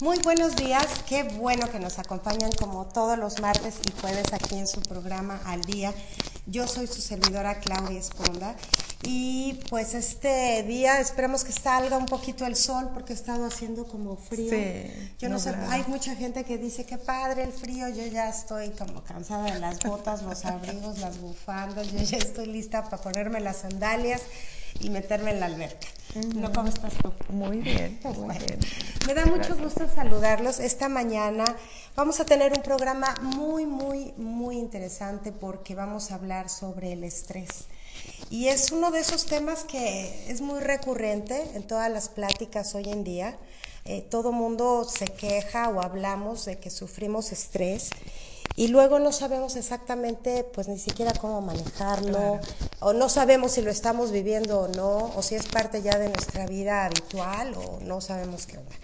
Muy buenos días, qué bueno que nos acompañan como todos los martes y jueves aquí en su programa Al Día. Yo soy su servidora Claudia Esponda y pues este día esperamos que salga un poquito el sol porque ha estado haciendo como frío. Sí, yo no sé, hay mucha gente que dice que padre el frío, yo ya estoy como cansada de las botas, los abrigos, las bufandas, yo ya estoy lista para ponerme las sandalias y meterme en la alberca. ¿No cómo estás tú? Muy bien, muy Bueno, bien. Me da mucho gusto saludarlos. Esta mañana vamos a tener un programa muy, muy, muy interesante porque vamos a hablar sobre el estrés. Y es uno de esos temas que es muy recurrente en todas las pláticas hoy en día. Eh, todo mundo se queja o hablamos de que sufrimos estrés y luego no sabemos exactamente, pues ni siquiera cómo manejarlo, o no sabemos si lo estamos viviendo o no, o si es parte ya de nuestra vida habitual, o no sabemos qué onda.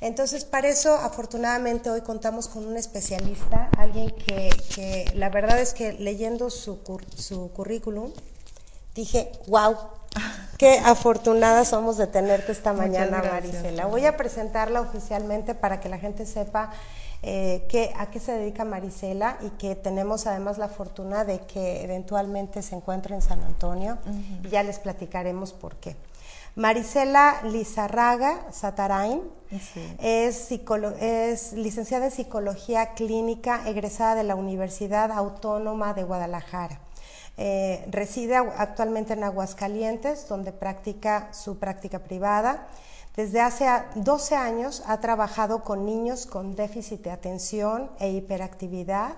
Entonces, para eso, afortunadamente, hoy contamos con un especialista, alguien que, que la verdad es que leyendo su, cur- su currículum, dije, wow, qué afortunada somos de tenerte esta mañana. Marisela. Voy a presentarla oficialmente para que la gente sepa eh, qué- a qué se dedica Marisela y que tenemos además la fortuna de que eventualmente se encuentre en San Antonio y ya les platicaremos por qué. Marisela Lizarraga Satarain Sí. es, licenciada en Psicología Clínica, egresada de la Universidad Autónoma de Guadalajara. Eh, reside actualmente en Aguascalientes, donde practica su práctica privada. Desde hace a- 12 años ha trabajado con niños con déficit de atención e hiperactividad,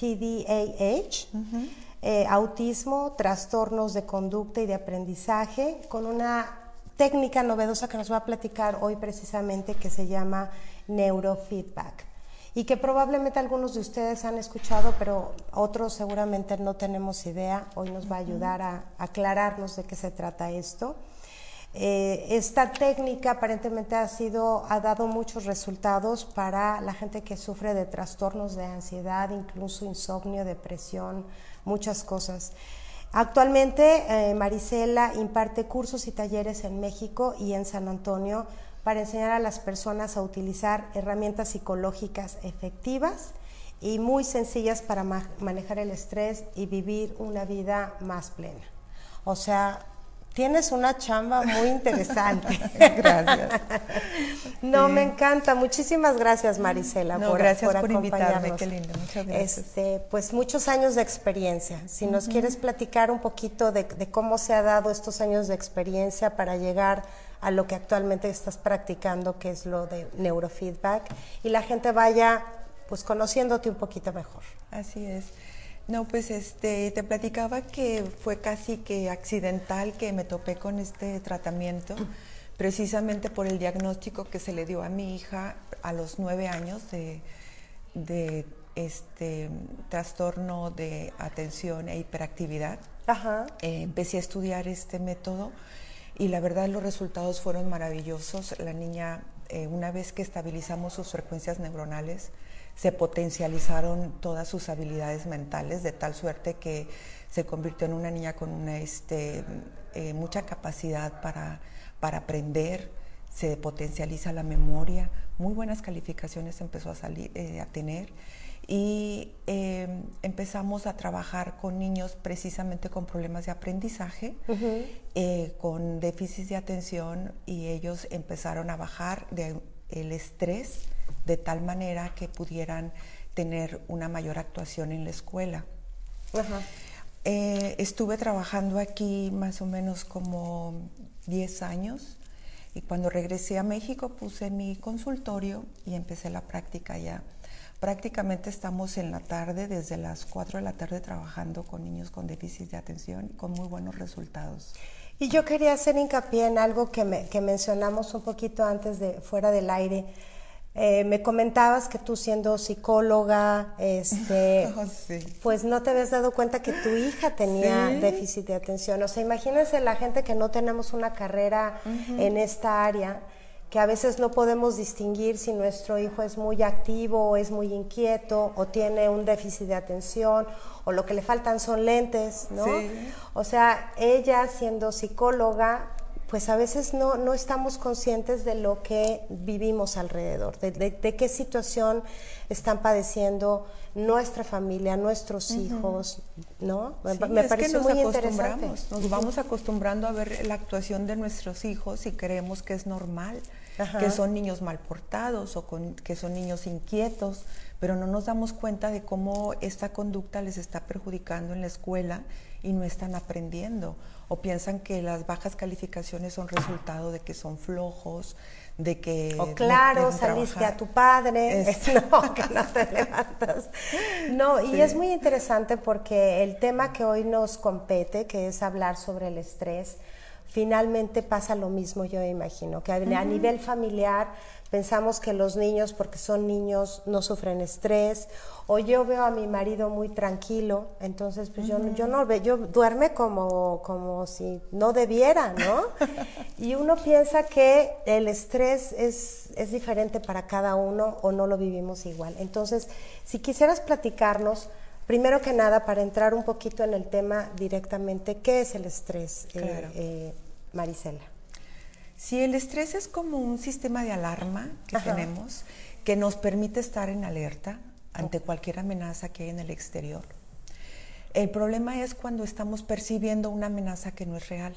TDAH, eh, autismo, trastornos de conducta y de aprendizaje, con una técnica novedosa que nos va a platicar hoy precisamente que se llama neurofeedback y que probablemente algunos de ustedes han escuchado, pero otros seguramente no tenemos idea. Hoy nos va a ayudar a aclararnos de qué se trata esto. Eh, esta técnica aparentemente ha sido, ha dado muchos resultados para la gente que sufre de trastornos de ansiedad, incluso insomnio, depresión, muchas cosas. Actualmente eh, Marisela imparte cursos y talleres en México y en San Antonio para enseñar a las personas a utilizar herramientas psicológicas efectivas y muy sencillas para ma- manejar el estrés y vivir una vida más plena. O sea, tienes una chamba muy interesante. Gracias. No, me encanta. Muchísimas gracias, Marisela, No, por, gracias por por invitarme, acompañarnos. qué lindo, muchas gracias. Este, pues muchos años de experiencia. Si nos quieres platicar un poquito de, de cómo se ha dado estos años de experiencia para llegar a lo que actualmente estás practicando, que es lo de neurofeedback, y la gente vaya pues conociéndote un poquito mejor. Así es. No, pues este, te platicaba que fue casi que accidental que me topé con este tratamiento, precisamente por el diagnóstico que se le dio a mi hija a los nueve años de, de este trastorno de atención e hiperactividad. Ajá. Eh, empecé a estudiar este método y la verdad los resultados fueron maravillosos. La niña, eh, una vez que estabilizamos sus frecuencias neuronales, se potencializaron todas sus habilidades mentales de tal suerte que se convirtió en una niña con una, este, eh, mucha capacidad para, para aprender, se potencializa la memoria, muy buenas calificaciones empezó a, salir, eh, a tener. Y eh, empezamos a trabajar con niños precisamente con problemas de aprendizaje, eh, con déficit de atención y ellos empezaron a bajar de, el estrés de tal manera que pudieran tener una mayor actuación en la escuela. Ajá. Eh, estuve trabajando aquí más o menos como 10 años y cuando regresé a México puse mi consultorio y empecé la práctica ya. Prácticamente estamos en la tarde, desde las 4 de la tarde, trabajando con niños con déficit de atención y con muy buenos resultados. Y yo quería hacer hincapié en algo que, me, que mencionamos un poquito antes de fuera del aire. Eh, me comentabas que tú siendo psicóloga, este, Oh, pues no te habías dado cuenta que tu hija tenía Sí. déficit de atención. O sea, imagínense la gente que no tenemos una carrera en esta área, que a veces no podemos distinguir si nuestro hijo es muy activo o es muy inquieto o tiene un déficit de atención o lo que le faltan son lentes, ¿no? Sí. O sea, ella siendo psicóloga, pues a veces no, no estamos conscientes de lo que vivimos alrededor, de, de- de qué situación están padeciendo nuestra familia, nuestros hijos, ¿no? Me, Sí, pareció nos muy interesante. acostumbramos, nos vamos acostumbrando a ver la actuación de nuestros hijos y creemos que es normal, Ajá. que son niños mal portados o con- que son niños inquietos, pero no nos damos cuenta de cómo esta conducta les está perjudicando en la escuela y no están aprendiendo o piensan que las bajas calificaciones son resultado de que son flojos, de que O claro, saliste trabajar. a tu padre, Es- no, que no te levantas. No, y es muy interesante porque el tema que hoy nos compete, que es hablar sobre el estrés, finalmente pasa lo mismo, yo imagino, que a, nivel familiar pensamos que los niños, porque son niños, no sufren estrés, o yo veo a mi marido muy tranquilo, entonces pues yo, yo no ve, yo duerme como, como si no debiera, ¿no? y uno piensa que el estrés es, es diferente para cada uno o no lo vivimos igual. Entonces, si quisieras platicarnos, primero que nada, para entrar un poquito en el tema directamente, ¿qué es el estrés, eh, Claro. eh, Marisela? Sí, el estrés es como un sistema de alarma que Ajá. tenemos que nos permite estar en alerta ante cualquier amenaza que hay en el exterior. El problema es cuando estamos percibiendo una amenaza que no es real.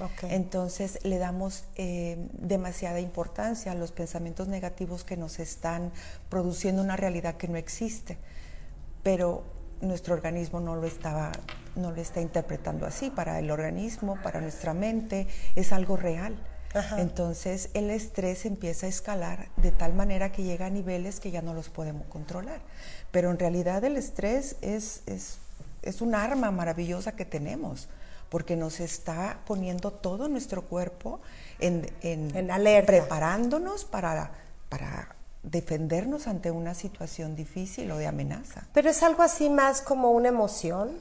Ok. Entonces le damos eh, demasiada importancia a los pensamientos negativos que nos están produciendo una realidad que no existe, pero nuestro organismo no lo estaba, no lo está interpretando así. Para el organismo, para nuestra mente, es algo real. Ajá. Entonces el estrés empieza a escalar de tal manera que llega a niveles que ya no los podemos controlar. Pero en realidad el estrés es, es, es un arma maravillosa que tenemos porque nos está poniendo todo nuestro cuerpo en, En alerta. preparándonos para, para defendernos ante una situación difícil o de amenaza. Pero es algo así más como una emoción.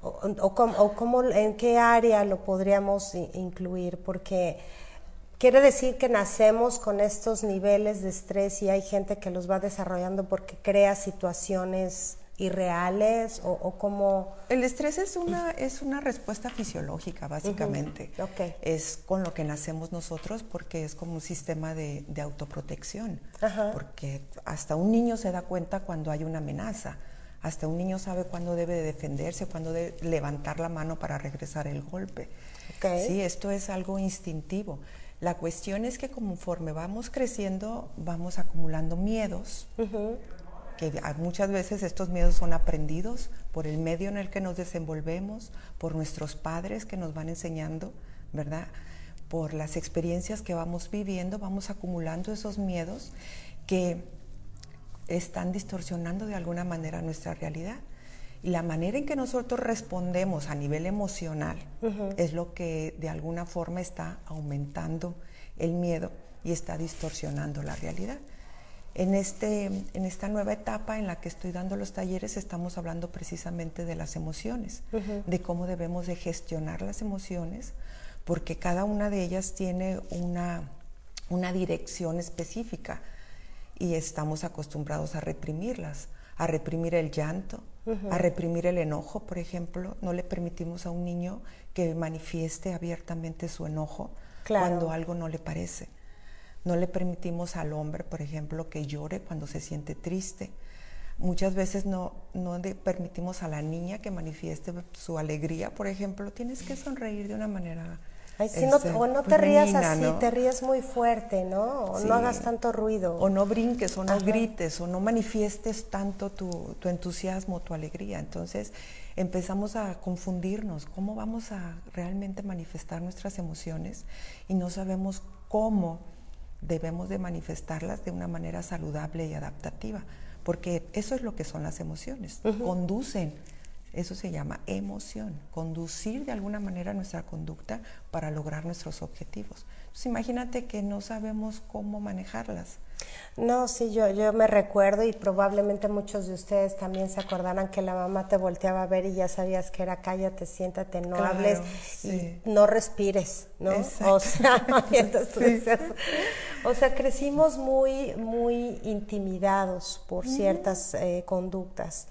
O, o cómo- o cómo- en qué área lo podríamos incluir, porque quiere decir que nacemos con estos niveles de estrés y hay gente que los va desarrollando porque crea situaciones irreales o, o como... El estrés es una, es una respuesta fisiológica, básicamente. Ok. Es con lo que nacemos nosotros porque es como un sistema de, de autoprotección. Ajá. Porque hasta un niño se da cuenta cuando hay una amenaza. Hasta un niño sabe cuándo debe de defenderse, cuándo debe levantar la mano para regresar el golpe. Ok. Sí, esto es algo instintivo. La cuestión es que conforme vamos creciendo, vamos acumulando miedos, que muchas veces estos miedos son aprendidos por el medio en el que nos desenvolvemos, por nuestros padres que nos van enseñando, ¿verdad? Por las experiencias que vamos viviendo, vamos acumulando esos miedos que están distorsionando de alguna manera nuestra realidad. Y la manera en que nosotros respondemos a nivel emocional es lo que de alguna forma está aumentando el miedo y está distorsionando la realidad. En, este, en esta nueva etapa en la que estoy dando los talleres estamos hablando precisamente de las emociones, de cómo debemos de gestionar las emociones, porque cada una de ellas tiene una, una dirección específica y estamos acostumbrados a reprimirlas, a reprimir el llanto, a reprimir el enojo, por ejemplo. No le permitimos a un niño que manifieste abiertamente su enojo Claro. cuando algo no le parece. No le permitimos al hombre, por ejemplo, que llore cuando se siente triste. Muchas veces no, no le permitimos a la niña que manifieste su alegría, por ejemplo. Tienes que sonreír de una manera... Ay, sí, no- este, o no te pues, rías benigna, así, ¿no? te ríes muy fuerte, ¿no? O Sí. no hagas tanto ruido. O no brinques, o no Ajá. grites, o no manifiestes tanto tu, tu entusiasmo, tu alegría. Entonces empezamos a confundirnos, cómo vamos a realmente manifestar nuestras emociones y no sabemos cómo debemos de manifestarlas de una manera saludable y adaptativa, porque eso es lo que son las emociones, conducen Eso se llama emoción, conducir de alguna manera nuestra conducta para lograr nuestros objetivos. Entonces imagínate que no sabemos cómo manejarlas. No, sí, yo, yo me recuerdo y probablemente muchos de ustedes también se acordarán que la mamá te volteaba a ver y ya sabías que era cállate, siéntate, no hables y no respires, ¿no? O sea, o sea, crecimos muy, muy intimidados por ciertas eh, conductas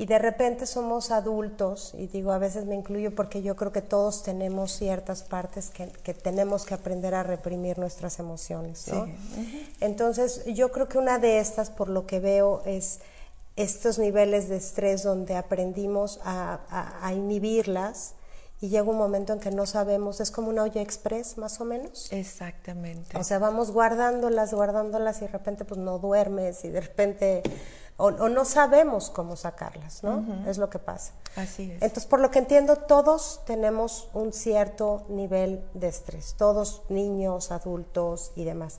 y de repente somos adultos, y digo a veces me incluyo porque yo creo que todos tenemos ciertas partes que, que tenemos que aprender a reprimir nuestras emociones, ¿no? Entonces yo creo que una de estas, por lo que veo, es estos niveles de estrés donde aprendimos a, a, inhibirlas y llega un momento en que no sabemos, es como una olla express más o menos. Exactamente. O sea, vamos guardándolas, guardándolas y de repente pues no duermes y de repente o, no sabemos cómo sacarlas, ¿no? Es lo que pasa. Así es. Entonces, por lo que entiendo, todos tenemos un cierto nivel de estrés, todos niños, adultos y demás.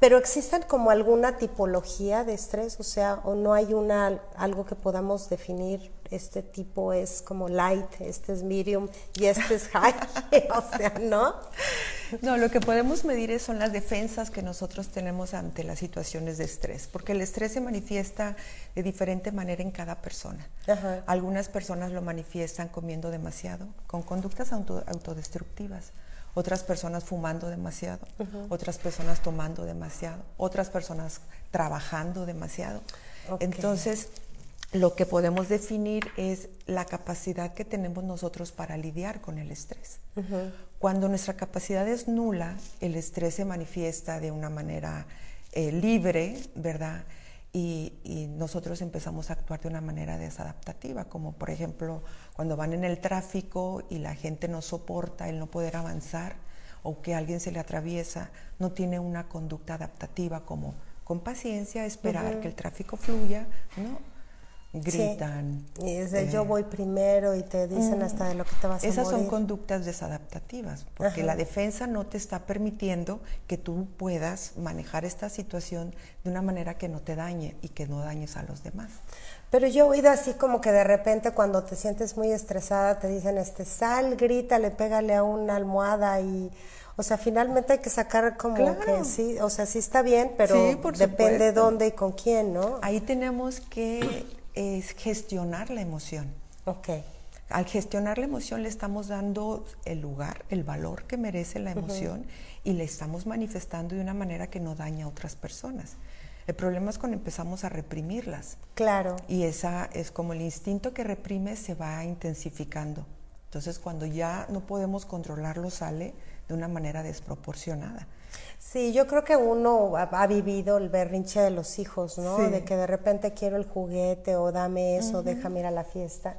Pero existen como alguna tipología de estrés, o sea, o no hay una algo que podamos definir, este tipo es como light, este es medium y este es high, o sea, ¿no? No, lo que podemos medir son las defensas que nosotros tenemos ante las situaciones de estrés, porque el estrés se manifiesta de diferente manera en cada persona. Algunas personas lo manifiestan comiendo demasiado, con conductas autodestructivas. Otras personas fumando demasiado, otras personas tomando demasiado, otras personas trabajando demasiado. Entonces, lo que podemos definir es la capacidad que tenemos nosotros para lidiar con el estrés. Cuando nuestra capacidad es nula, el estrés se manifiesta de una manera eh, libre, ¿verdad? Y, nosotros empezamos a actuar de una manera desadaptativa, como por ejemplo cuando van en el tráfico y la gente no soporta el no poder avanzar o que alguien se le atraviesa, no tiene una conducta adaptativa como con paciencia esperar que el tráfico fluya, ¿no? Gritan. Y desde yo eh, voy primero y te dicen mm, hasta de lo que te vas a Esas son conductas desadaptativas, porque la defensa no te está permitiendo que tú puedas manejar esta situación de una manera que no te dañe y que no dañes a los demás. Pero yo he oído así como que de repente cuando te sientes muy estresada te dicen, este, sal, grítale, pégale a una almohada y... O sea, finalmente hay que sacar como que sí, o sea, sí está bien, pero depende dónde y con quién, ¿no? Ahí tenemos que es gestionar la emoción. Ok. Al gestionar la emoción le estamos dando el lugar, el valor que merece la emoción y le estamos manifestando de una manera que no daña a otras personas. El problema es cuando empezamos a reprimirlas. Claro. Y esa es como el instinto que reprime se va intensificando. Entonces, cuando ya no podemos controlarlo, sale de una manera desproporcionada. Sí, yo creo que uno ha, vivido el berrinche de los hijos, ¿no? De que de repente quiero el juguete o dame eso, déjame ir a la fiesta.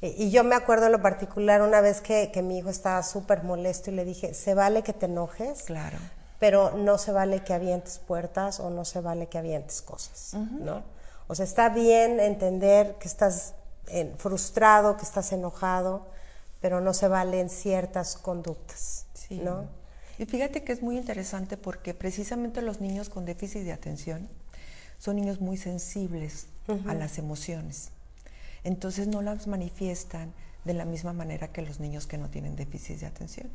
Eh, y yo me acuerdo en lo particular una vez que, que mi hijo estaba súper molesto y le dije, se vale que te enojes, claro. pero no se vale que avientes puertas o no se vale que avientes cosas, ¿no? O sea, está bien entender que estás frustrado, que estás enojado, pero no se valen ciertas conductas, ¿no? Y fíjate que es muy interesante porque precisamente los niños con déficit de atención son niños muy sensibles a las emociones. Entonces no las manifiestan de la misma manera que los niños que no tienen déficit de atención.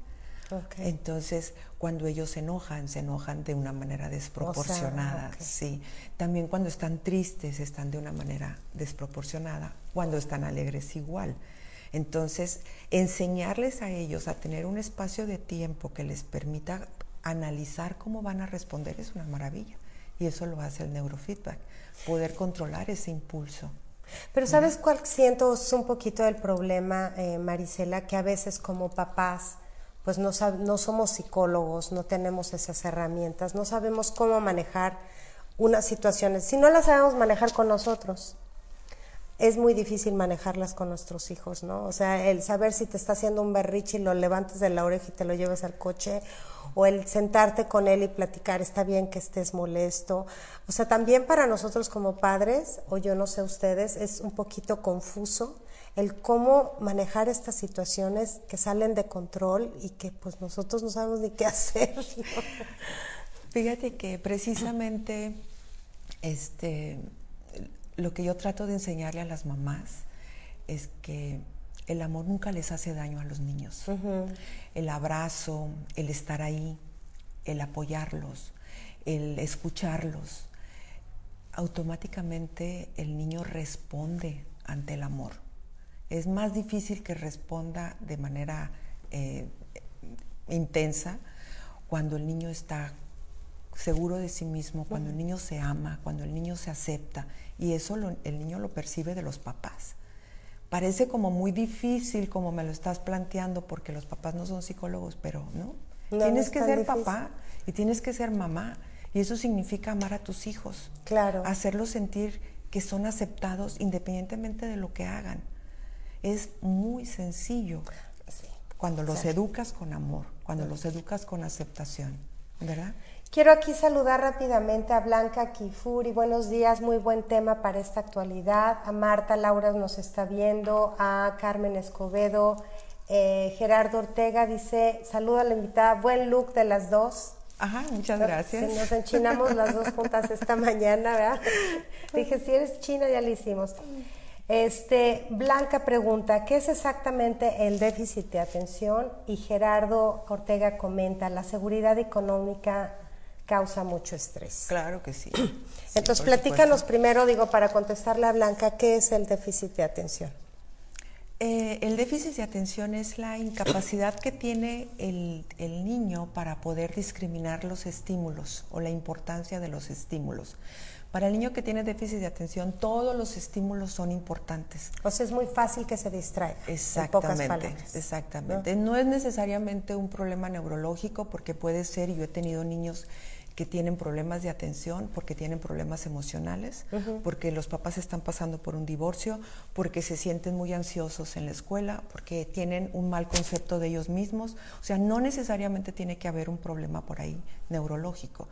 Entonces, cuando ellos se enojan, se enojan de una manera desproporcionada, sí. También cuando están tristes, están de una manera desproporcionada. Cuando están alegres, igual. Entonces, enseñarles a ellos a tener un espacio de tiempo que les permita analizar cómo van a responder es una maravilla. Y eso lo hace el neurofeedback, poder controlar ese impulso. Pero ¿sabes cuál siento es un poquito el problema, eh, Marisela? Que a veces como papás, pues no, no somos psicólogos, no tenemos esas herramientas, no sabemos cómo manejar unas situaciones. Si no las sabemos manejar con nosotros, es muy difícil manejarlas con nuestros hijos, ¿no? O sea, el saber si te está haciendo un berriche y lo levantes de la oreja y te lo lleves al coche, o el sentarte con él y platicar, está bien que estés molesto. O sea, también para nosotros como padres, o yo no sé ustedes, es un poquito confuso el cómo manejar estas situaciones que salen de control y que pues nosotros no sabemos ni qué hacer. Fíjate que precisamente este lo que yo trato de enseñarle a las mamás es que el amor nunca les hace daño a los niños. El abrazo, el estar ahí, el apoyarlos, el escucharlos, automáticamente el niño responde ante el amor. Es más difícil que responda de manera eh, intensa cuando el niño está seguro de sí mismo, cuando el niño se ama, cuando el niño se acepta. Y eso el niño lo percibe de los papás. Parece como muy difícil como me lo estás planteando porque los papás no son psicólogos, pero no. tienes que ser papá y tienes que ser mamá. Y eso significa amar a tus hijos. Claro. Hacerlos sentir que son aceptados independientemente de lo que hagan. Es muy sencillo cuando los educas con amor, cuando los educas con aceptación, ¿verdad? Quiero aquí saludar rápidamente a Blanca Kifuri. Buenos días, muy buen tema para esta actualidad. A Marta Laura nos está viendo, a Carmen Escobedo, eh, Gerardo Ortega dice, saluda a la invitada, buen look de las dos. Ajá, muchas gracias. nos enchinamos las dos juntas esta mañana, ¿verdad? Dije, si eres china ya lo hicimos. Este, Blanca pregunta, ¿qué es exactamente el déficit de atención? Y Gerardo Ortega comenta, la seguridad económica causa mucho estrés. Claro que sí. Entonces, platícanos primero, digo, para contestarle a Blanca, ¿qué es el déficit de atención? Eh, el déficit de atención es la incapacidad que tiene el, el, niño para poder discriminar los estímulos o la importancia de los estímulos. Para el niño que tiene déficit de atención, todos los estímulos son importantes. O sea, es muy fácil que se distraiga. Exactamente. exactamente. ¿no? es necesariamente un problema neurológico, porque puede ser, y yo he tenido niños que tienen problemas de atención, porque tienen problemas emocionales, porque los papás están pasando por un divorcio, porque se sienten muy ansiosos en la escuela, porque tienen un mal concepto de ellos mismos. O sea, no necesariamente tiene que haber un problema por ahí neurológico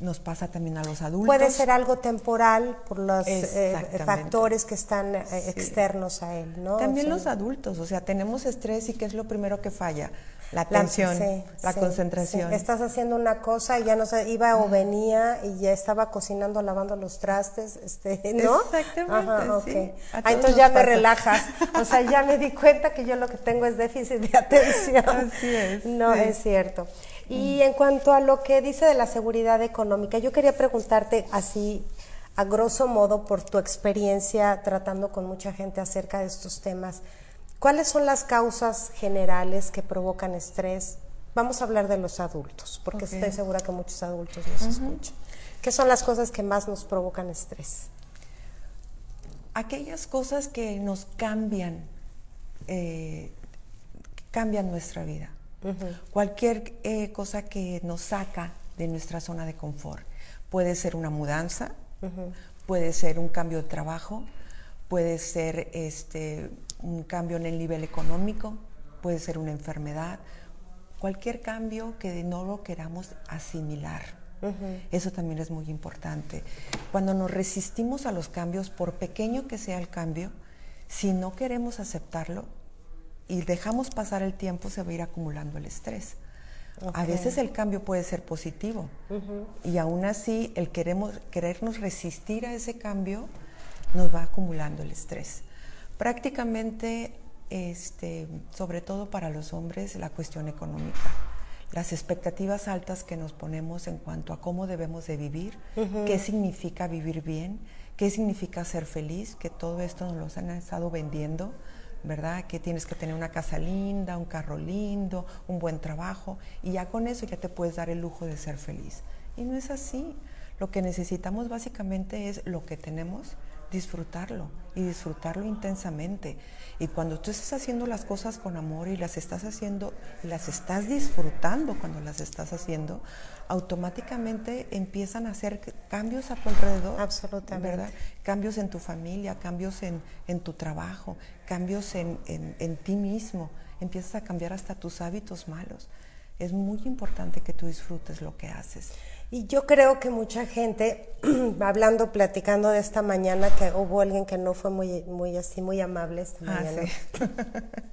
nos pasa también a los adultos. Puede ser algo temporal por los eh, factores que están eh, externos a él, ¿no? También los adultos, o sea, tenemos estrés y ¿qué es lo primero que falla? La atención, la, concentración. Estás haciendo una cosa y ya no sé, iba o venía y ya estaba cocinando, lavando los trastes, este, ¿no? Exactamente, ah, entonces ya me relajas. O sea, ya me di cuenta que yo lo que tengo es déficit de atención. Así es. No, es cierto. Y en cuanto a lo que dice de la seguridad económica, yo quería preguntarte así, a grosso modo, por tu experiencia tratando con mucha gente acerca de estos temas, ¿cuáles son las causas generales que provocan estrés? Vamos a hablar de los adultos, porque estoy segura que muchos adultos nos escuchan. ¿Qué son las cosas que más nos provocan estrés? Aquellas cosas que nos cambian, eh, cambian nuestra vida. Cualquier eh, cosa que nos saca de nuestra zona de confort. Puede ser una mudanza, puede ser un cambio de trabajo, puede ser este, un cambio en el nivel económico, puede ser una enfermedad, cualquier cambio que no lo queramos asimilar. Eso también es muy importante. Cuando nos resistimos a los cambios, por pequeño que sea el cambio, si no queremos aceptarlo, y dejamos pasar el tiempo, se va a ir acumulando el estrés. A veces el cambio puede ser positivo y aún así el queremos, querernos resistir a ese cambio nos va acumulando el estrés. Prácticamente, este, sobre todo para los hombres, la cuestión económica. Las expectativas altas que nos ponemos en cuanto a cómo debemos de vivir, qué significa vivir bien, qué significa ser feliz, que todo esto nos lo han estado vendiendo ¿verdad? Que tienes que tener una casa linda, un carro lindo, un buen trabajo y ya con eso ya te puedes dar el lujo de ser feliz. Y no es así. Lo que necesitamos básicamente es lo que tenemos, disfrutarlo y disfrutarlo intensamente. Y cuando tú estás haciendo las cosas con amor y las estás haciendo, las estás disfrutando cuando las estás haciendo, automáticamente empiezan a hacer cambios a tu alrededor. Absolutamente. ¿verdad? Cambios en tu familia, cambios en, en tu trabajo, cambios en, en, en ti mismo. Empiezas a cambiar hasta tus hábitos malos. Es muy importante que tú disfrutes lo que haces. Y yo creo que mucha gente, hablando, platicando de esta mañana, que hubo alguien que no fue muy, muy así, muy amable esta ah, mañana.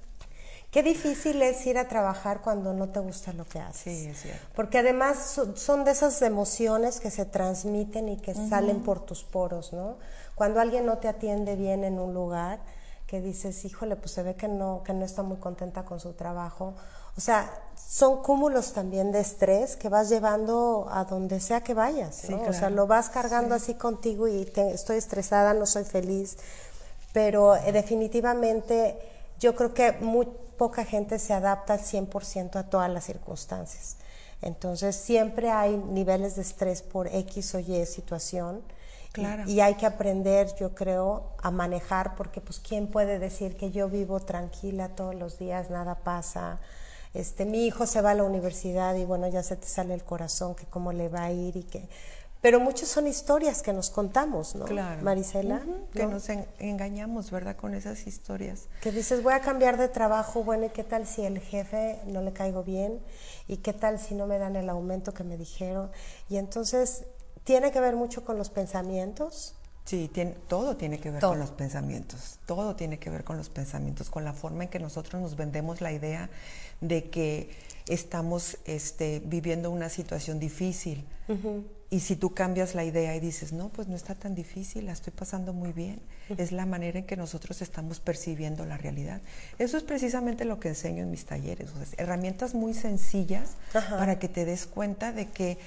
Qué difícil es ir a trabajar cuando no te gusta lo que haces. Sí, es cierto. Porque además son de esas emociones que se transmiten y que salen por tus poros, ¿no? Cuando alguien no te atiende bien en un lugar, que dices, híjole, pues se ve que no, que no está muy contenta con su trabajo. O sea, son cúmulos también de estrés que vas llevando a donde sea que vayas, O sea, lo vas cargando así contigo y estoy estresada, no soy feliz, pero eh, definitivamente yo creo que muy poca gente se adapta al 100% a todas las circunstancias. Entonces, siempre hay niveles de estrés por X o Y situación. Claro. Y, hay que aprender, yo creo, a manejar, porque pues quién puede decir que yo vivo tranquila todos los días, nada pasa. Este, mi hijo se va a la universidad y bueno, ya se te sale el corazón que cómo le va a ir y que pero muchas son historias que nos contamos, ¿no? Claro. Marisela. Que nos engañamos, ¿verdad? Con esas historias. Que dices, voy a cambiar de trabajo, bueno, ¿y qué tal si el jefe no le caigo bien? ¿Y qué tal si no me dan el aumento que me dijeron? Y entonces, tiene que ver mucho con los pensamientos. Sí, tiene, todo tiene que ver con los pensamientos, todo tiene que ver con los pensamientos, con la forma en que nosotros nos vendemos la idea de que estamos este, viviendo una situación difícil. Y si tú cambias la idea y dices, no, pues no está tan difícil, la estoy pasando muy bien, es la manera en que nosotros estamos percibiendo la realidad. Eso es precisamente lo que enseño en mis talleres, herramientas muy sencillas para que te des cuenta de que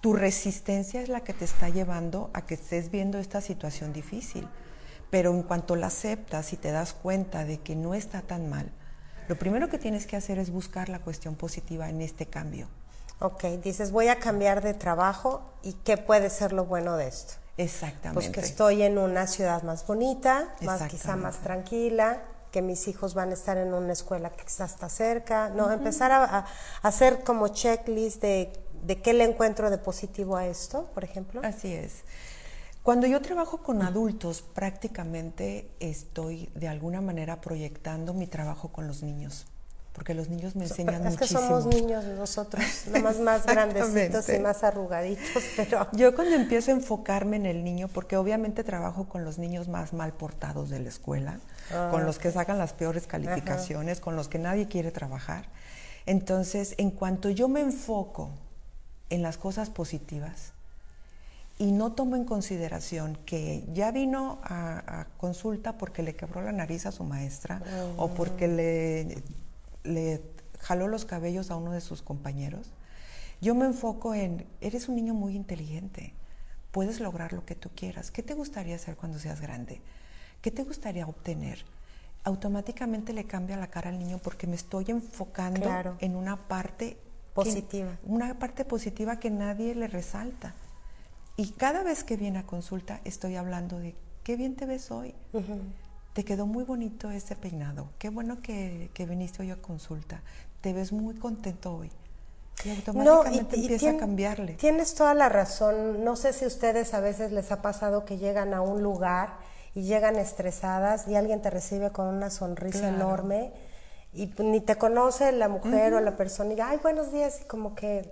tu resistencia es la que te está llevando a que estés viendo esta situación difícil. Pero en cuanto la aceptas y te das cuenta de que no está tan mal, lo primero que tienes que hacer es buscar la cuestión positiva en este cambio. Ok, dices, voy a cambiar de trabajo y qué puede ser lo bueno de esto. Exactamente. Pues que estoy en una ciudad más bonita, más quizá más tranquila, que mis hijos van a estar en una escuela que quizás está cerca, no, empezar a, hacer como checklist de, de qué le encuentro de positivo a esto, por ejemplo. Así es. Cuando yo trabajo con adultos, prácticamente estoy de alguna manera proyectando mi trabajo con los niños porque los niños me enseñan muchísimo. Es que somos niños nosotros, nomás más grandecitos y más arrugaditos, pero... Yo cuando empiezo a enfocarme en el niño, porque obviamente trabajo con los niños más mal portados de la escuela, ah, con los que sacan las peores calificaciones, con los que nadie quiere trabajar. Entonces, en cuanto yo me enfoco en las cosas positivas y no tomo en consideración que ya vino a, consulta porque le quebró la nariz a su maestra o porque mm. le le jaló los cabellos a uno de sus compañeros. Yo me enfoco en, eres un niño muy inteligente, puedes lograr lo que tú quieras. ¿Qué te gustaría hacer cuando seas grande? ¿Qué te gustaría obtener? Automáticamente le cambia la cara al niño porque me estoy enfocando en una parte positiva. una parte positiva que nadie le resalta. Y cada vez que viene a consulta estoy hablando de qué bien te ves hoy te quedó muy bonito ese peinado, qué bueno que, viniste hoy a consulta, te ves muy contento hoy. Y automáticamente empieza a cambiarle. Tienes toda la razón. No sé si ustedes a veces les ha pasado que llegan a un lugar y llegan estresadas y alguien te recibe con una sonrisa enorme y ni te conoce la mujer o la persona y diga, ay, buenos días, y como que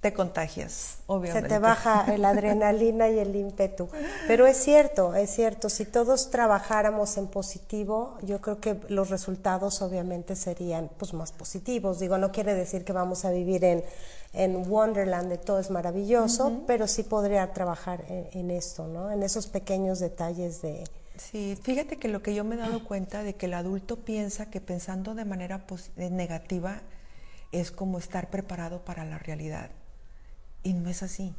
te contagias, obviamente. Se te baja la adrenalina y el ímpetu. Pero es cierto, es cierto, si todos trabajáramos en positivo, yo creo que los resultados obviamente serían pues más positivos. Digo, no quiere decir que vamos a vivir en, en Wonderland de todo es maravilloso, pero sí podría trabajar en, esto, ¿no? En esos pequeños detalles de... Sí, fíjate que lo que yo me he dado cuenta de que el adulto piensa que pensando de manera negativa es como estar preparado para la realidad y no es así.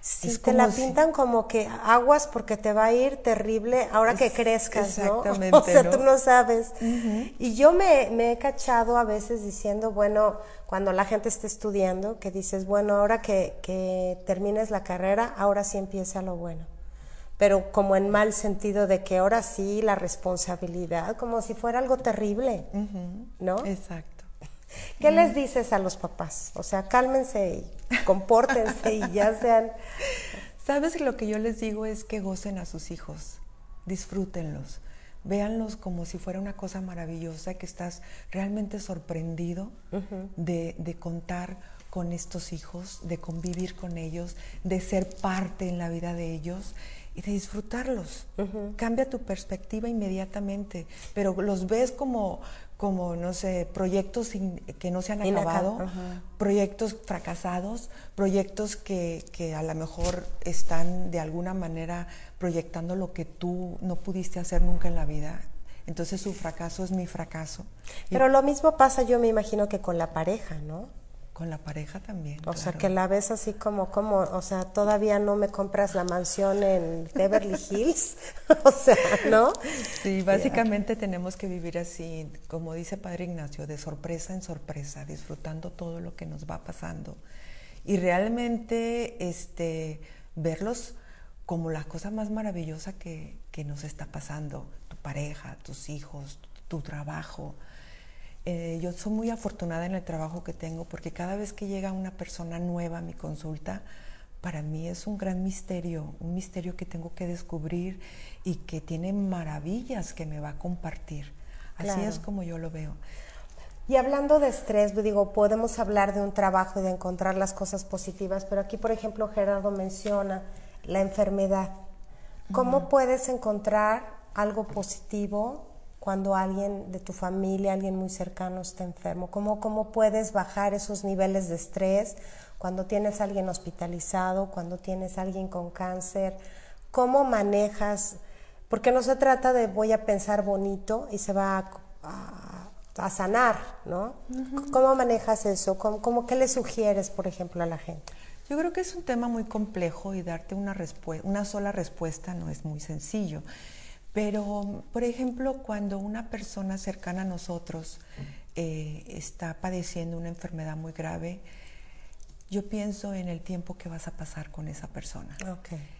Sí, te la pintan como que aguas porque te va a ir terrible ahora que crezcas, Exactamente, ¿no? O sea, tú no sabes. Y yo me, he cachado a veces diciendo, bueno, cuando la gente está estudiando, que dices, bueno, ahora que, que termines la carrera, ahora sí empieza lo bueno. Pero como en mal sentido de que ahora sí la responsabilidad, como si fuera algo terrible, ¿no? Exacto. ¿Qué les dices a los papás? O sea, cálmense y compórtense y ya sean... ¿Sabes? Lo que yo les digo es que gocen a sus hijos, disfrútenlos, véanlos como si fuera una cosa maravillosa, que estás realmente sorprendido de, de contar con estos hijos, de convivir con ellos, de ser parte en la vida de ellos y de disfrutarlos. Cambia tu perspectiva inmediatamente, pero los ves como, como, no sé, proyectos que no se han acabado, proyectos fracasados, proyectos que, que, a lo mejor están de alguna manera proyectando lo que tú no pudiste hacer nunca en la vida. Entonces su fracaso es mi fracaso. Pero lo mismo pasa yo me imagino que con la pareja, ¿no? Con la pareja también. O sea, que la ves así como, como, o sea, todavía no me compras la mansión en Beverly Hills, o sea, ¿no? Sí, básicamente tenemos que vivir así, como dice Padre Ignacio, de sorpresa en sorpresa, disfrutando todo lo que nos va pasando. Y realmente, este, verlos como la cosa más maravillosa que, que nos está pasando, tu pareja, tus hijos, tu trabajo, eh, yo soy muy afortunada en el trabajo que tengo porque cada vez que llega una persona nueva a mi consulta, para mí es un gran misterio, un misterio que tengo que descubrir y que tiene maravillas que me va a compartir. Así es como yo lo veo. Y hablando de estrés, digo, podemos hablar de un trabajo y de encontrar las cosas positivas, pero aquí, por ejemplo, Gerardo menciona la enfermedad. ¿Cómo puedes encontrar algo positivo cuando alguien de tu familia, alguien muy cercano está enfermo? ¿Cómo, ¿Cómo puedes bajar esos niveles de estrés cuando tienes a alguien hospitalizado, cuando tienes a alguien con cáncer? ¿Cómo manejas? Porque no se trata de voy a pensar bonito y se va a, sanar, ¿no? ¿Cómo manejas eso? ¿Cómo, ¿Cómo, qué le sugieres, por ejemplo, a la gente? Yo creo que es un tema muy complejo y darte una, una sola respuesta no es muy sencillo. Pero, por ejemplo, cuando una persona cercana a nosotros eh, está padeciendo una enfermedad muy grave, yo pienso en el tiempo que vas a pasar con esa persona,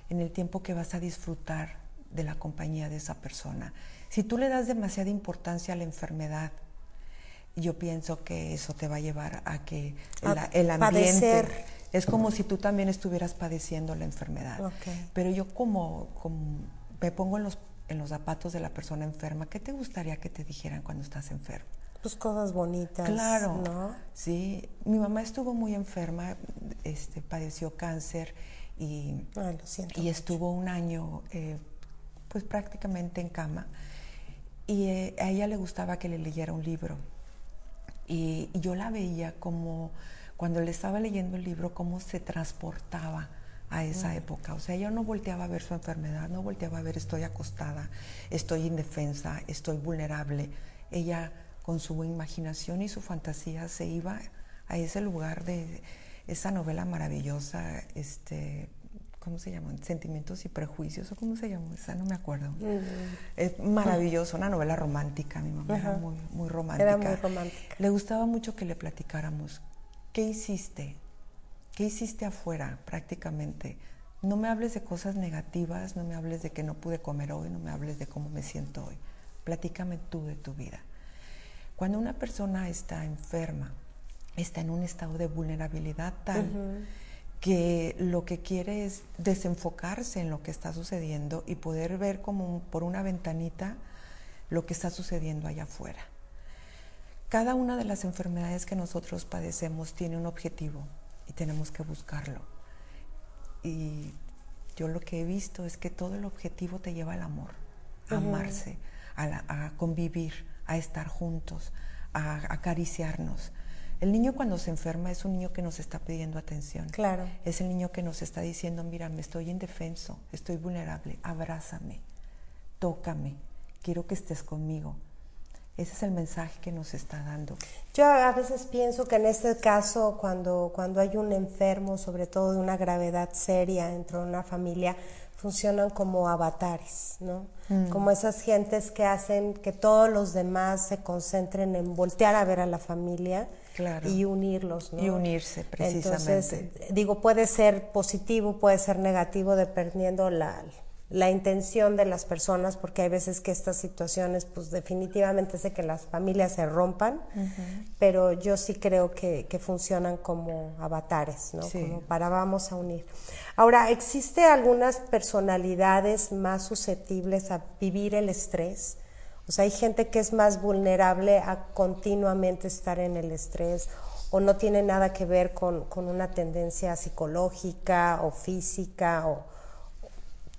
en el tiempo que vas a disfrutar de la compañía de esa persona. Si tú le das demasiada importancia a la enfermedad, yo pienso que eso te va a llevar a que el ambiente es como si tú también estuvieras padeciendo la enfermedad. Pero yo como, como me pongo en los en los zapatos de la persona enferma, ¿qué te gustaría que te dijeran cuando estás enfermo? Pues cosas bonitas. Claro, ¿no? Sí, mi mamá estuvo muy enferma, este, padeció cáncer y, y estuvo un año eh, pues prácticamente en cama. Y eh, a ella le gustaba que le leyera un libro. Y, y yo la veía como, cuando le estaba leyendo el libro, cómo se transportaba a esa época. O sea, ella no volteaba a ver su enfermedad, no volteaba a ver estoy acostada, estoy indefensa, estoy vulnerable. Ella con su imaginación y su fantasía se iba a ese lugar de esa novela maravillosa, este, ¿cómo se llama? Sentimientos y prejuicios, o cómo se llama, esa no me acuerdo. Es maravilloso, una novela romántica, mi mamá era muy, muy romántica. Era muy romántica. Le gustaba mucho que le platicáramos, ¿qué hiciste? ¿Qué hiciste afuera prácticamente? No me hables de cosas negativas, no me hables de que no pude comer hoy, no me hables de cómo me siento hoy. Platícame tú de tu vida. Cuando una persona está enferma, está en un estado de vulnerabilidad tal que lo que quiere es desenfocarse en lo que está sucediendo y poder ver como por una ventanita lo que está sucediendo allá afuera. Cada una de las enfermedades que nosotros padecemos tiene un objetivo, y tenemos que buscarlo. Y yo lo que he visto es que todo el objetivo te lleva al amor, a amarse, a, convivir, a estar juntos, a, acariciarnos. El niño cuando se enferma es un niño que nos está pidiendo atención. Claro. Es el niño que nos está diciendo, mira, me estoy indefenso, estoy vulnerable, abrázame, tócame, quiero que estés conmigo. Ese es el mensaje que nos está dando. Yo a veces pienso que en este caso, cuando, cuando hay un enfermo, sobre todo de una gravedad seria dentro de una familia, funcionan como avatares, ¿no? Mm. Como esas gentes que hacen que todos los demás se concentren en voltear a ver a la familia y unirlos, ¿no? Y unirse, precisamente. Entonces, digo, puede ser positivo, puede ser negativo, dependiendo la, la intención de las personas, porque hay veces que estas situaciones, pues definitivamente sé que las familias se rompan, pero yo sí creo que, funcionan como avatares, ¿no? Como para vamos a unir. Ahora, ¿existe algunas personalidades más susceptibles a vivir el estrés? O sea, hay gente que es más vulnerable a continuamente estar en el estrés o no tiene nada que ver con, con una tendencia psicológica o física o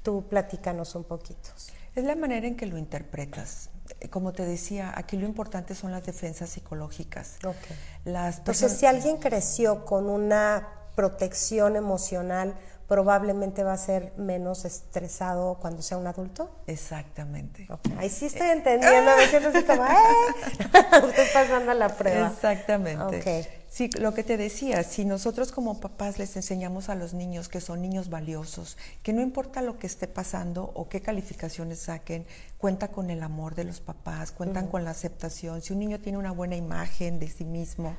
Tú platícanos un poquito. Es la manera en que lo interpretas. Como te decía, aquí lo importante son las defensas psicológicas. Las Entonces, si alguien creció con una protección emocional, probablemente va a ser menos estresado cuando sea un adulto. Exactamente. Ahí sí estoy entendiendo, me siento así como, ¡eh! Usted pasando la prueba. Exactamente. Sí, lo que te decía, si nosotros como papás les enseñamos a los niños que son niños valiosos, que no importa lo que esté pasando o qué calificaciones saquen, cuenta con el amor de los papás, cuentan con la aceptación. Si un niño tiene una buena imagen de sí mismo,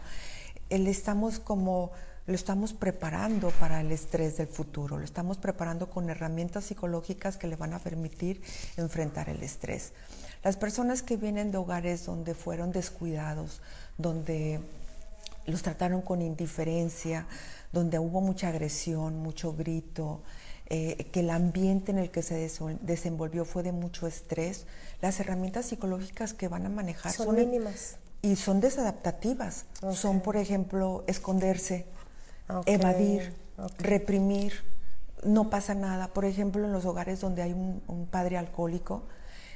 él estamos como lo estamos preparando para el estrés del futuro, lo estamos preparando con herramientas psicológicas que le van a permitir enfrentar el estrés. Las personas que vienen de hogares donde fueron descuidados, donde los trataron con indiferencia, donde hubo mucha agresión, mucho grito, eh, que el ambiente en el que se desenvolvió fue de mucho estrés, las herramientas psicológicas que van a manejar son, mínimas. Y son desadaptativas. Son, por ejemplo, esconderse, evadir, reprimir, no pasa nada. Por ejemplo, en los hogares donde hay un padre alcohólico,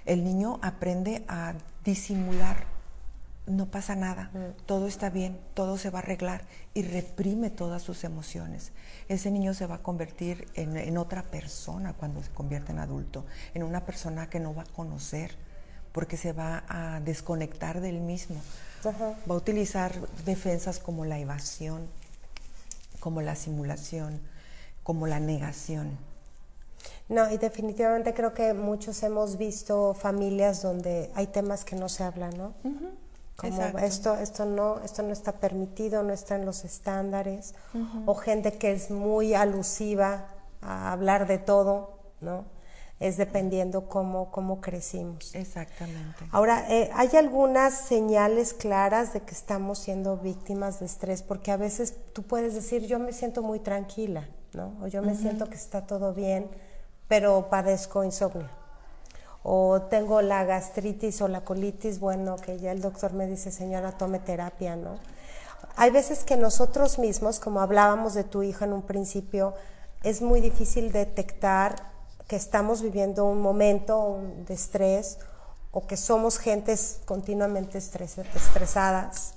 el niño aprende a disimular no pasa nada, mm. todo está bien, todo se va a arreglar y reprime todas sus emociones. Ese niño se va a convertir en, otra persona cuando se convierte en adulto, en una persona que no va a conocer porque se va a desconectar del mismo. Va a utilizar defensas como la evasión, como la simulación, como la negación. No, y definitivamente creo que muchos hemos visto familias donde hay temas que no se hablan, ¿no? Como esto esto no esto no está permitido no está en los estándares o gente que es muy alusiva a hablar de todo no es dependiendo cómo cómo crecimos. Exactamente. Ahora eh, hay algunas señales claras de que estamos siendo víctimas de estrés porque a veces tú puedes decir yo me siento muy tranquila no o yo me siento que está todo bien pero padezco insomnio o tengo la gastritis o la colitis, bueno, que ya el doctor me dice, señora, tome terapia, ¿no? Hay veces que nosotros mismos, como hablábamos de tu hija en un principio, es muy difícil detectar que estamos viviendo un momento de estrés o que somos gentes continuamente estresadas.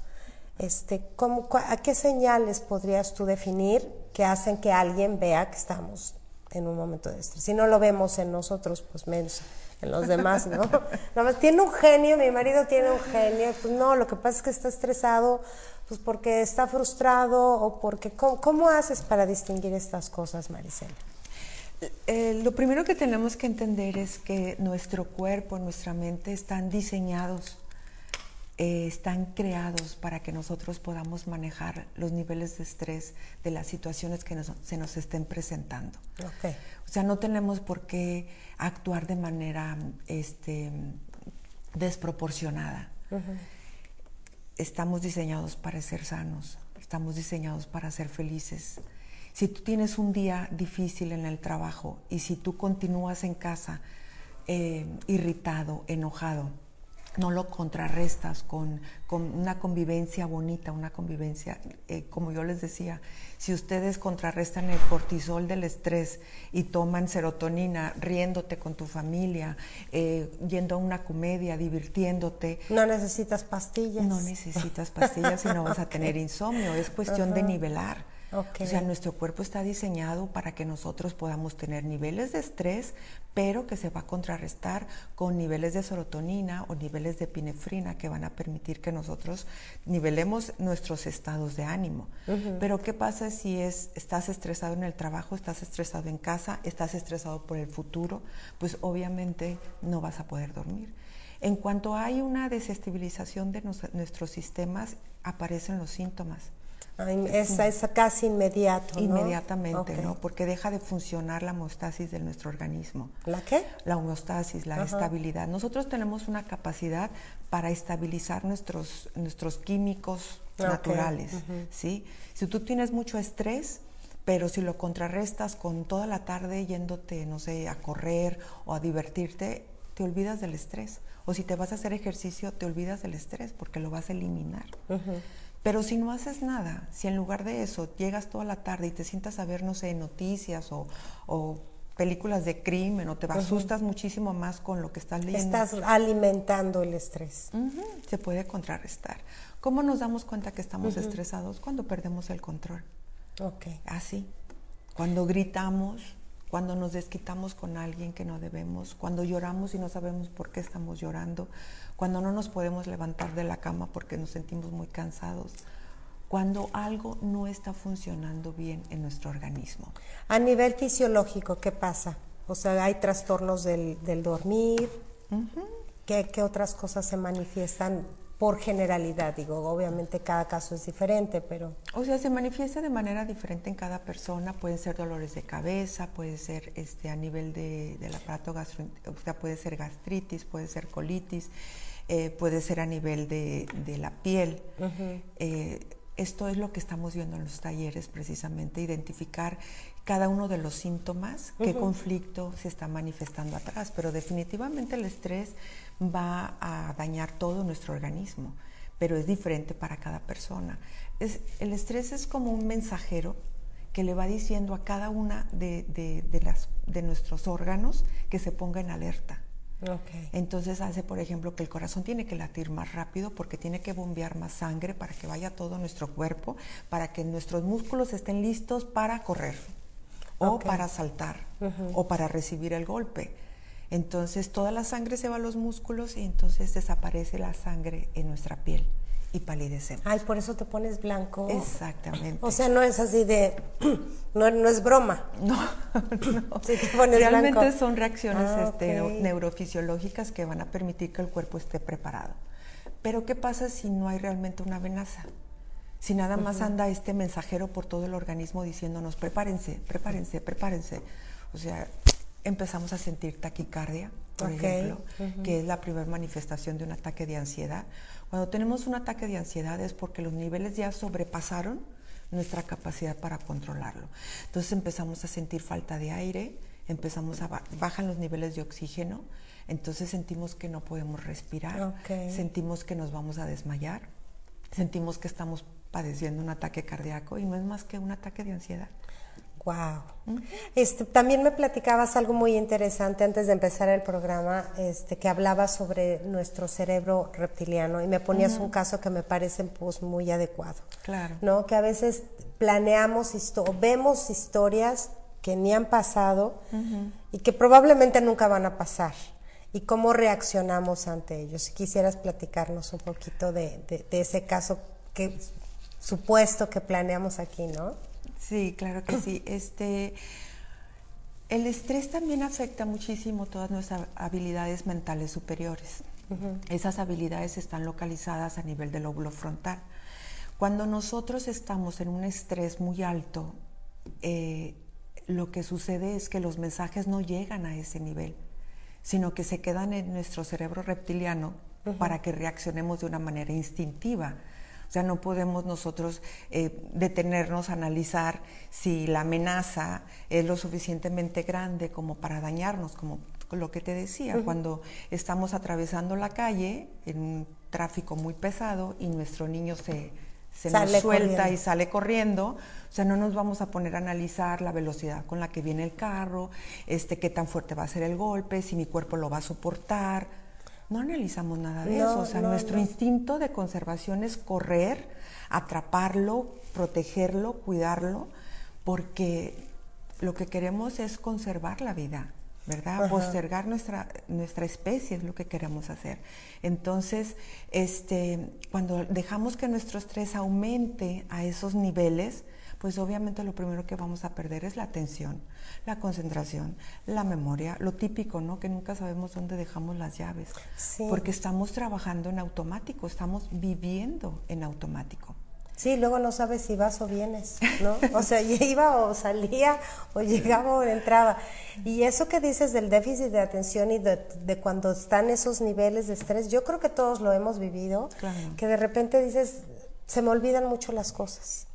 Este, ¿cómo, ¿A qué señales podrías tú definir que hacen que alguien vea que estamos en un momento de estrés? Si no lo vemos en nosotros, pues menos en los demás, ¿no? Nada más tiene un genio, mi marido tiene un genio, pues no, lo que pasa es que está estresado, pues porque está frustrado o porque, ¿cómo, haces para distinguir estas cosas, Maricela? Eh, lo primero que tenemos que entender es que nuestro cuerpo, nuestra mente están diseñados, eh, están creados para que nosotros podamos manejar los niveles de estrés de las situaciones que se nos estén presentando. Okay. O sea, no tenemos por qué actuar de manera este, desproporcionada. Estamos diseñados para ser sanos, estamos diseñados para ser felices. Si tú tienes un día difícil en el trabajo y si tú continúas en casa eh, irritado, enojado, no lo contrarrestas con, una convivencia bonita, una convivencia, eh, como yo les decía, si ustedes contrarrestan el cortisol del estrés y toman serotonina riéndote con tu familia, eh, yendo a una comedia, divirtiéndote. No necesitas pastillas. No necesitas pastillas y no vas a tener insomnio, es cuestión de nivelar. O sea, nuestro cuerpo está diseñado para que nosotros podamos tener niveles de estrés, pero que se va a contrarrestar con niveles de serotonina o niveles de epinefrina que van a permitir que nosotros nivelemos nuestros estados de ánimo. Pero ¿qué pasa si es, estás estresado en el trabajo, estás estresado en casa, estás estresado por el futuro? Pues obviamente no vas a poder dormir. En cuanto hay una desestabilización de nuestros sistemas, aparecen los síntomas. Es, casi inmediato. Inmediatamente, ¿no? Porque deja de funcionar la homeostasis de nuestro organismo. ¿La qué? La homeostasis, la estabilidad. Nosotros tenemos una capacidad para estabilizar nuestros, nuestros químicos naturales, ¿sí? Si tú tienes mucho estrés, pero si lo contrarrestas con toda la tarde yéndote, no sé, a correr o a divertirte, te olvidas del estrés. O si te vas a hacer ejercicio, te olvidas del estrés porque lo vas a eliminar. Pero si no haces nada, si en lugar de eso llegas toda la tarde y te sientas a ver, no sé, noticias o, películas de crimen o te asustas muchísimo más con lo que estás leyendo. Estás alimentando el estrés. Se puede contrarrestar. ¿Cómo nos damos cuenta que estamos estresados? Cuando perdemos el control. Ok. Así. Cuando gritamos, cuando nos desquitamos con alguien que no debemos, cuando lloramos y no sabemos por qué estamos llorando, cuando no nos podemos levantar de la cama porque nos sentimos muy cansados, cuando algo no está funcionando bien en nuestro organismo. A nivel fisiológico, ¿qué pasa? O sea, hay trastornos del, dormir. ¿Qué, ¿Qué otras cosas se manifiestan por generalidad, digo, obviamente cada caso es diferente, pero... O sea, se manifiesta de manera diferente en cada persona, pueden ser dolores de cabeza, puede ser este, a nivel de, del aparato gastrointestinal, o sea, puede ser gastritis, puede ser colitis, eh, puede ser a nivel de, de la piel. Eh, esto es lo que estamos viendo en los talleres, precisamente, identificar cada uno de los síntomas, qué conflicto se está manifestando atrás, pero definitivamente el estrés va a dañar todo nuestro organismo, pero es diferente para cada persona. Es, el estrés es como un mensajero que le va diciendo a cada una de, las, de nuestros órganos que se ponga en alerta. Entonces hace, por ejemplo, que el corazón tiene que latir más rápido porque tiene que bombear más sangre para que vaya todo nuestro cuerpo, para que nuestros músculos estén listos para correr o para saltar o para recibir el golpe. Entonces toda la sangre se va a los músculos y entonces desaparece la sangre en nuestra piel y palidecemos. Ay, por eso te pones blanco. Exactamente. O sea, no es así de, no, es broma. No, no. te pones Realmente son reacciones ah, este, neurofisiológicas que van a permitir que el cuerpo esté preparado. Pero ¿qué pasa si no hay realmente una amenaza? Si nada más anda este mensajero por todo el organismo diciéndonos, prepárense, prepárense, prepárense. O sea, empezamos a sentir taquicardia, por ejemplo, que es la primera manifestación de un ataque de ansiedad. Cuando tenemos un ataque de ansiedad es porque los niveles ya sobrepasaron nuestra capacidad para controlarlo. Entonces empezamos a sentir falta de aire, empezamos a bajan los niveles de oxígeno, entonces sentimos que no podemos respirar, sentimos que nos vamos a desmayar, sentimos que estamos padeciendo un ataque cardíaco y no es más que un ataque de ansiedad. Wow. Este, también me platicabas algo muy interesante antes de empezar el programa, este, que hablaba sobre nuestro cerebro reptiliano y me ponías un caso que me parece pues, muy adecuado. Claro. ¿No? Que a veces planeamos o vemos historias que ni han pasado y que probablemente nunca van a pasar. Y cómo reaccionamos ante ellos. Si quisieras platicarnos un poquito de, de ese caso que supuesto que planeamos aquí, ¿no? Sí, claro que sí. Este, el estrés también afecta muchísimo todas nuestras habilidades mentales superiores. Esas habilidades están localizadas a nivel del óvulo frontal. Cuando nosotros estamos en un estrés muy alto, eh, lo que sucede es que los mensajes no llegan a ese nivel, sino que se quedan en nuestro cerebro reptiliano para que reaccionemos de una manera instintiva o sea, no podemos nosotros eh, detenernos a analizar si la amenaza es lo suficientemente grande como para dañarnos, como lo que te decía, cuando estamos atravesando la calle en un tráfico muy pesado y nuestro niño se, se nos suelta y sale corriendo, o sea, no nos vamos a poner a analizar la velocidad con la que viene el carro, este, qué tan fuerte va a ser el golpe, si mi cuerpo lo va a soportar no analizamos nada de eso. O sea, nuestro instinto de conservación es correr, atraparlo, protegerlo, cuidarlo, porque lo que queremos es conservar la vida, ¿verdad? Postergar nuestra, nuestra especie es lo que queremos hacer. Entonces, este, cuando dejamos que nuestro estrés aumente a esos niveles, pues obviamente lo primero que vamos a perder es la atención, la concentración, la memoria, lo típico, ¿no? Que nunca sabemos dónde dejamos las llaves, porque estamos trabajando en automático, estamos viviendo en automático. Sí, luego no sabes si vas o vienes, ¿no? O sea, iba o salía, o llegaba o entraba. Y eso que dices del déficit de atención y de, cuando están esos niveles de estrés, yo creo que todos lo hemos vivido, que de repente dices, se me olvidan mucho las cosas.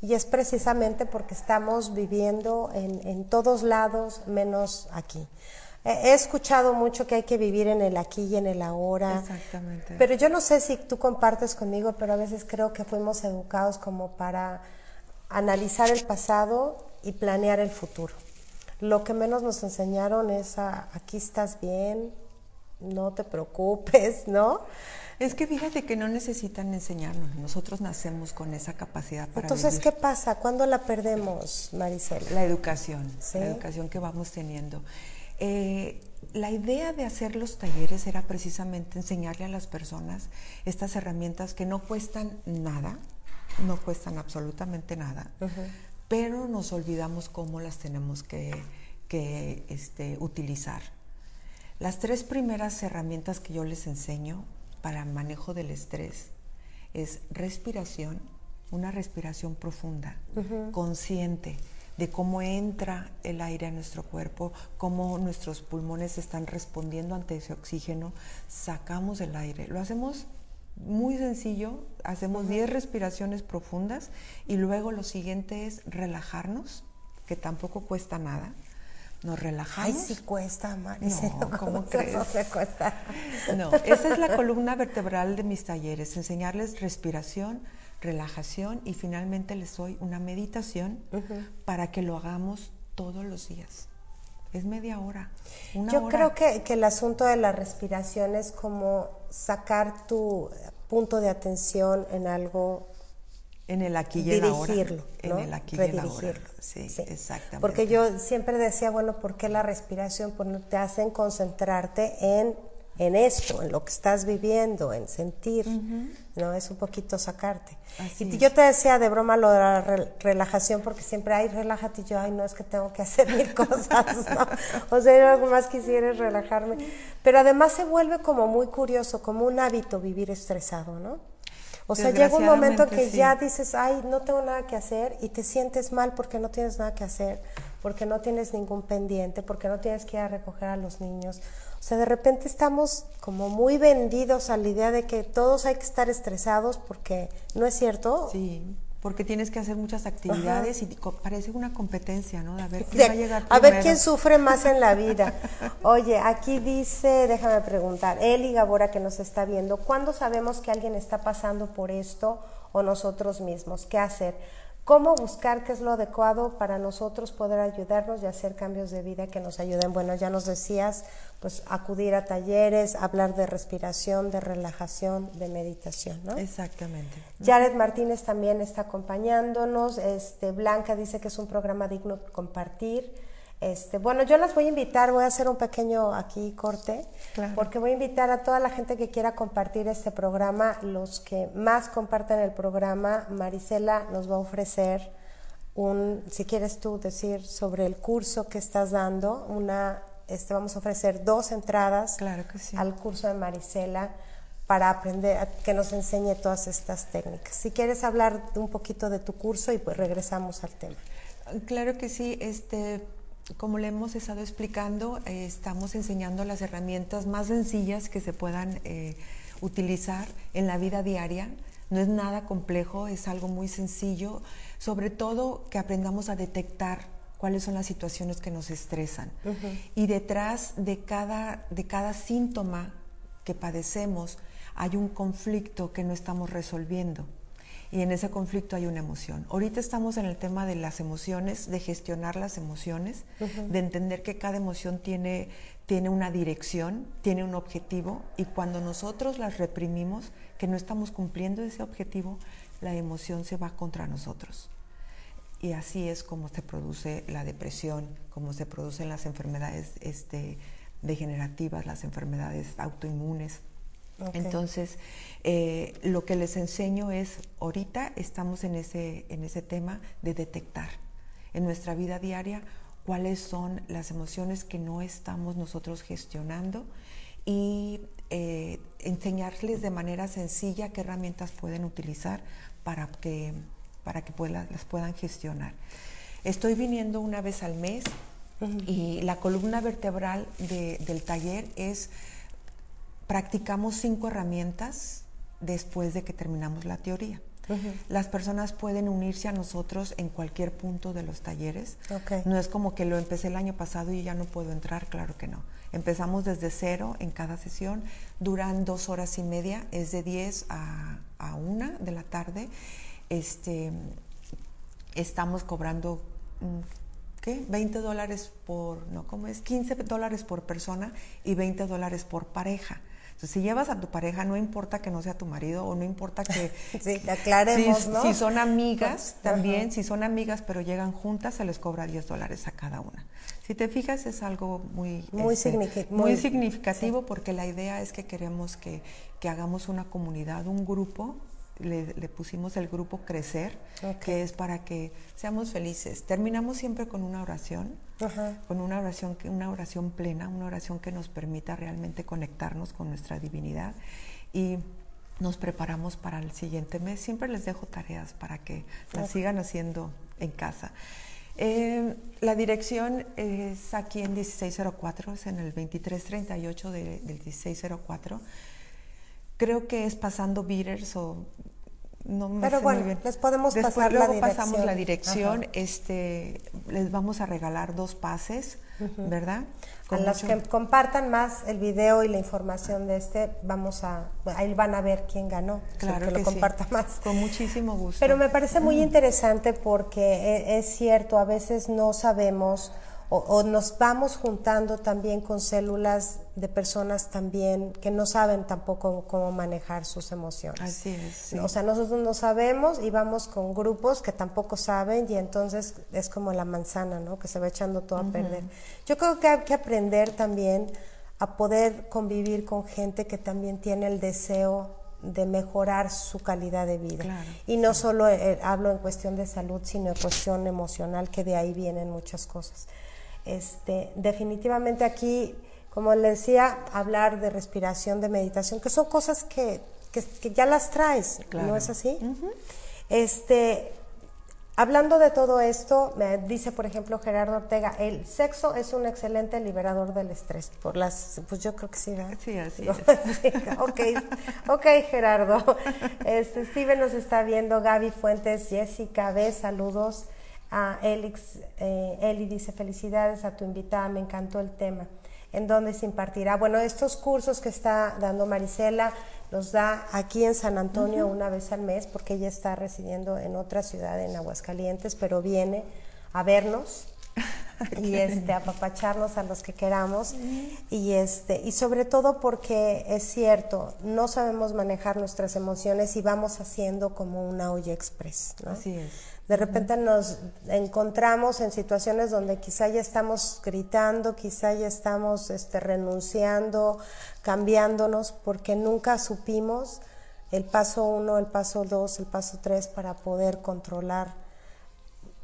Y es precisamente porque estamos viviendo en, todos lados menos aquí. He escuchado mucho que hay que vivir en el aquí y en el ahora. Exactamente. Pero yo no sé si tú compartes conmigo, pero a veces creo que fuimos educados como para analizar el pasado y planear el futuro. Lo que menos nos enseñaron es a, aquí estás bien, no te preocupes, ¿no? Es que fíjate que no necesitan enseñarnos, nosotros nacemos con esa capacidad para Entonces, ¿qué pasa? ¿Cuándo la perdemos, Maricela? La educación, la educación que vamos teniendo. Eh, la idea de hacer los talleres era precisamente enseñarle a las personas estas herramientas que no cuestan nada, no cuestan absolutamente nada, pero nos olvidamos cómo las tenemos que, este, utilizar. Las tres primeras herramientas que yo les enseño para manejo del estrés es respiración, una respiración profunda, consciente de cómo entra el aire a nuestro cuerpo, cómo nuestros pulmones están respondiendo ante ese oxígeno, sacamos el aire. Lo hacemos muy sencillo, hacemos 10 respiraciones profundas y luego lo siguiente es relajarnos, que tampoco cuesta nada nos relajamos. Ay, sí cuesta, No, ¿cómo crees? No cuesta. No, esa es la columna vertebral de mis talleres, enseñarles respiración, relajación y finalmente les doy una meditación para que lo hagamos todos los días. Es media hora. Yo creo que, que el asunto de la respiración es como sacar tu punto de atención en algo en el aquí y el ahora. En el aquí y el ahora. Sí, exactamente. Porque yo siempre decía, bueno, ¿por qué la respiración? Pues te hacen concentrarte en, en esto, en lo que estás viviendo, en sentir, ¿no? Es un poquito sacarte. y yo te decía de broma lo de la relajación, porque siempre, ay, relájate, y yo, ay, no, es que tengo que hacer mil cosas, ¿no? O sea, yo algo más quisiera relajarme. Pero además se vuelve como muy curioso, como un hábito vivir estresado, ¿no? O sea, llega un momento que ya dices, ay, no tengo nada que hacer y te sientes mal porque no tienes nada que hacer, porque no tienes ningún pendiente, porque no tienes que ir a recoger a los niños. O sea, de repente estamos como muy vendidos a la idea de que todos hay que estar estresados porque no es cierto. Sí porque tienes que hacer muchas actividades y parece una competencia, ¿no? A ver quién va a llegar A ver quién sufre más en la vida. Oye, aquí dice, déjame preguntar, Eli Gabora que nos está viendo, ¿cuándo sabemos que alguien está pasando por esto o nosotros mismos? ¿Qué hacer? ¿Cómo buscar qué es lo adecuado para nosotros poder ayudarnos y hacer cambios de vida que nos ayuden? Bueno, ya nos decías, pues acudir a talleres, hablar de respiración, de relajación, de meditación, ¿no? Exactamente. Jared Martínez también está acompañándonos. Este, Blanca dice que es un programa digno de compartir. Este, bueno, yo las voy a invitar, voy a hacer un pequeño aquí corte, porque voy a invitar a toda la gente que quiera compartir este programa, los que más compartan el programa, Marisela nos va a ofrecer un, si quieres tú decir sobre el curso que estás dando, una, este, vamos a ofrecer dos entradas al curso de Marisela para aprender, que nos enseñe todas estas técnicas. Si quieres hablar un poquito de tu curso y pues regresamos al tema. Claro que sí, este como le hemos estado explicando, eh, estamos enseñando las herramientas más sencillas que se puedan eh, utilizar en la vida diaria. No es nada complejo, es algo muy sencillo, sobre todo que aprendamos a detectar cuáles son las situaciones que nos estresan. Y detrás de cada, de cada síntoma que padecemos hay un conflicto que no estamos resolviendo y en ese conflicto hay una emoción. Ahorita estamos en el tema de las emociones, de gestionar las emociones, de entender que cada emoción tiene, tiene una dirección, tiene un objetivo y cuando nosotros las reprimimos, que no estamos cumpliendo ese objetivo, la emoción se va contra nosotros. Y así es como se produce la depresión, como se producen las enfermedades este, degenerativas, las enfermedades autoinmunes. Entonces, eh, lo que les enseño es, ahorita estamos en ese, en ese tema de detectar en nuestra vida diaria cuáles son las emociones que no estamos nosotros gestionando y eh, enseñarles de manera sencilla qué herramientas pueden utilizar para que, para que las puedan gestionar. Estoy viniendo una vez al mes y la columna vertebral del taller es practicamos cinco herramientas después de que terminamos la teoría. Las personas pueden unirse a nosotros en cualquier punto de los talleres. No es como que lo empecé el año pasado y ya no puedo entrar, claro que no. Empezamos desde cero en cada sesión, duran dos horas y media, es de 10 a, a 1 de la tarde. Este, estamos cobrando ¿qué? 20 dólares por, no, ¿cómo es? 15 dólares por persona y 20 dólares por pareja. Entonces, si llevas a tu pareja, no importa que no sea tu marido o no importa que... sí, aclaremos, si, ¿no? Si son amigas, también, si son amigas pero llegan juntas, se les cobra 10 dólares a cada una. Si te fijas, es algo muy, muy, este, significativo, muy significativo porque la idea es que queremos que, que hagamos una comunidad, un grupo le, le, pusimos el grupo Crecer, okay. que es para que seamos felices. Terminamos siempre con una oración, Ajá. con una oración, una oración plena, una oración que nos permita realmente conectarnos con nuestra divinidad y nos preparamos para el siguiente mes. Siempre les dejo tareas para que las sigan haciendo en casa. Eh, la dirección es aquí en 1604, es en el 2338 de, del 1604. Creo que es pasando Beaters o no me Pero bueno, muy bien. les podemos Después, pasar la luego pasamos la dirección. dirección. Este, les vamos a regalar dos pases, ¿verdad? A Con las mucho- que compartan más el video y la información de este, vamos a, ahí van a ver quién ganó, Claro que que lo sí. comparta más. Con muchísimo gusto. Pero me parece muy interesante porque e- es cierto, a veces no sabemos o, o nos vamos juntando también con células de personas también que no saben tampoco cómo manejar sus emociones. Así es. sí. O sea, nosotros no sabemos y vamos con grupos que tampoco saben y entonces es como la manzana, ¿no? Que se va echando todo a perder. Yo creo que hay que aprender también a poder convivir con gente que también tiene el deseo de mejorar su calidad de vida. Claro, y no solo eh, hablo en cuestión de salud, sino en cuestión emocional, que de ahí vienen muchas cosas. Este, definitivamente aquí, como le decía, hablar de respiración, de meditación, que son cosas que, que- que ya las traes, ¿no es así? Este, hablando de todo esto, me dice, por ejemplo, Gerardo Ortega, el sexo es un excelente liberador del estrés. Por las, pues yo creo que sí, ¿verdad? Sí, así No, es. sí, ok, ok, Gerardo. Este, Steven nos está viendo, Gaby Fuentes, Jessica B, saludos. A Elix, eh, Eli dice, felicidades a tu invitada, me encantó el tema. ¿En dónde se impartirá? Bueno, estos cursos que está dando Marisela los da aquí en San Antonio una vez al mes, porque ella está residiendo en otra ciudad, en Aguascalientes, pero viene a vernos y este apapacharnos a los que queramos y este y sobre todo porque es cierto no sabemos manejar nuestras emociones y vamos haciendo como una olla express ¿no? Así es. De repente nos encontramos en situaciones donde quizá ya estamos gritando quizá ya estamos este renunciando cambiándonos porque nunca supimos el paso uno el paso dos el paso tres para poder controlar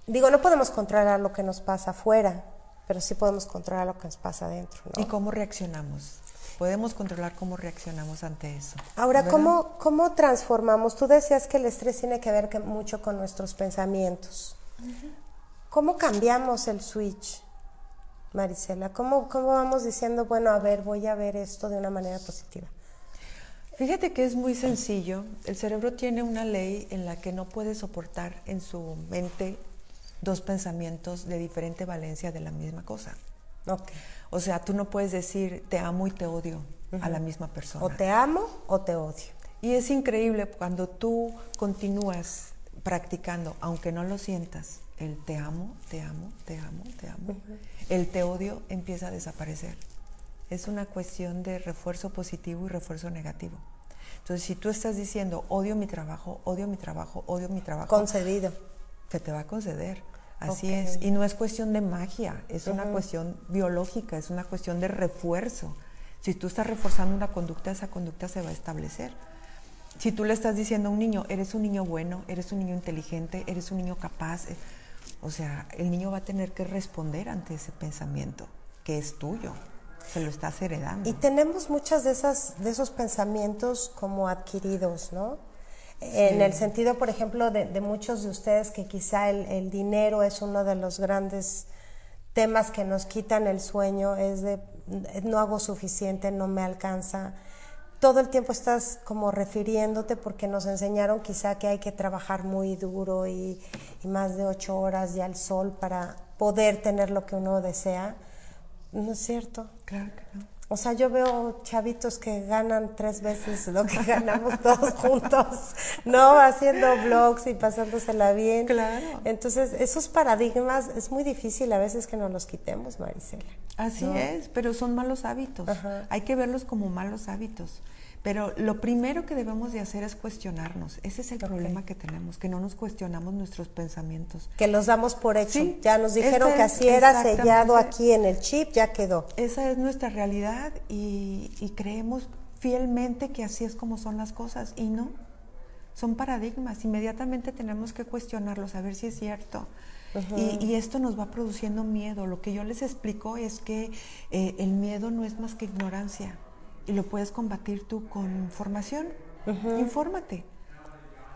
Digo, no podemos controlar lo que nos pasa afuera, pero sí podemos controlar lo que nos pasa adentro. ¿no? ¿Y cómo reaccionamos? Podemos controlar cómo reaccionamos ante eso. Ahora, ¿verdad? ¿cómo, ¿cómo transformamos? Tú decías que el estrés tiene que ver que- mucho con nuestros pensamientos. ¿Cómo cambiamos el switch, Marisela? ¿Cómo, ¿Cómo vamos diciendo, bueno, a ver, voy a ver esto de una manera positiva? Fíjate que es muy sencillo. El cerebro tiene una ley en la que no puede soportar en su mente dos pensamientos de diferente valencia de la misma cosa. Ok. O sea, tú no puedes decir te amo y te odio a la misma persona. O te amo o te odio. Y es increíble cuando tú continúas practicando, aunque no lo sientas, el te amo, te amo, te amo, te amo, el te odio empieza a desaparecer. Es una cuestión de refuerzo positivo y refuerzo negativo. Entonces, si tú estás diciendo odio mi trabajo, odio mi trabajo, odio mi trabajo, Concedido. se te va a conceder. Así es. Y no es cuestión de magia, es una cuestión biológica, es una cuestión de refuerzo. Si tú estás reforzando una conducta, esa conducta se va a establecer. Si tú le estás diciendo a un niño, eres un niño bueno, eres un niño inteligente, eres un niño capaz, eh, o sea, el niño va a tener que responder ante ese pensamiento, que es tuyo, se lo estás heredando. Y tenemos muchas de esas de esos pensamientos como adquiridos, ¿no? En el sentido, por ejemplo, de, de muchos de ustedes que quizá el, el dinero es uno de los grandes temas que nos quitan el sueño, es de no hago suficiente, no me alcanza. Todo el tiempo estás como refiriéndote porque nos enseñaron quizá que hay que trabajar muy duro y, y más de ocho horas ya al sol para poder tener lo que uno desea. No es cierto. Claro que no. O sea, yo veo chavitos que ganan tres veces lo que ganamos todos juntos, ¿no? Haciendo blogs y pasándosela bien. Claro. Entonces, esos paradigmas es muy difícil a veces que nos los quitemos, Marisela. Así es, pero son malos hábitos. Hay que verlos como malos hábitos. Pero lo primero que debemos de hacer es cuestionarnos. Ese es el problema que tenemos, que no nos cuestionamos nuestros pensamientos. Que los damos por hecho. ya nos dijeron que así era sellado aquí en el chip, ya quedó. Esa es nuestra realidad y, creemos fielmente que así es como son las cosas y no. Son paradigmas. Inmediatamente tenemos que cuestionarlos, a ver si es cierto. y, y, esto nos va produciendo miedo. Lo que yo les explico es que eh, el miedo no es más que ignorancia y lo puedes combatir tú con formación. Infórmate.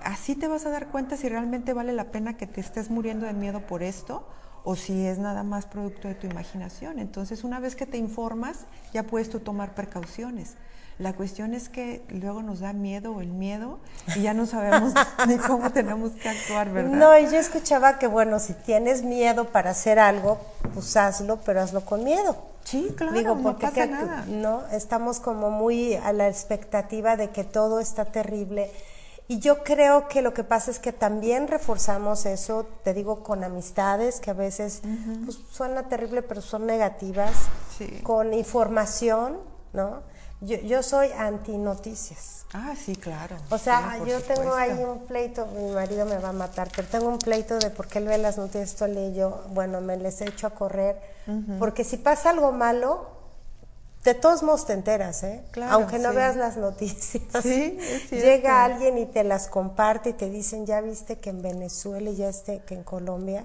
Así te vas a dar cuenta si realmente vale la pena que te estés muriendo de miedo por esto o si es nada más producto de tu imaginación. Entonces, una vez que te informas, ya puedes tú tomar precauciones. La cuestión es que luego nos da miedo el miedo y ya no sabemos ni cómo tenemos que actuar, ¿verdad? No, y yo escuchaba que, bueno, si tienes miedo para hacer algo, pues hazlo, pero hazlo con miedo. Sí, claro, Digo, porque no pasa nada. No, estamos como muy a la expectativa de que todo está terrible. Y yo creo que lo que pasa es que también reforzamos eso, te digo, con amistades que a veces pues, suena terrible, pero son negativas, con información, ¿no? Yo, yo soy anti noticias. Ah, sí, claro. O sea, yo tengo ahí un pleito, mi marido me va a matar, pero tengo un pleito de por qué él ve las noticias, esto le yo, bueno, me les echo a correr, porque si pasa algo malo, de todos modos te enteras, ¿eh? Claro, Aunque no veas las noticias. Sí, Llega alguien y te las comparte y te dicen, ya viste que en Venezuela y ya este, que en Colombia.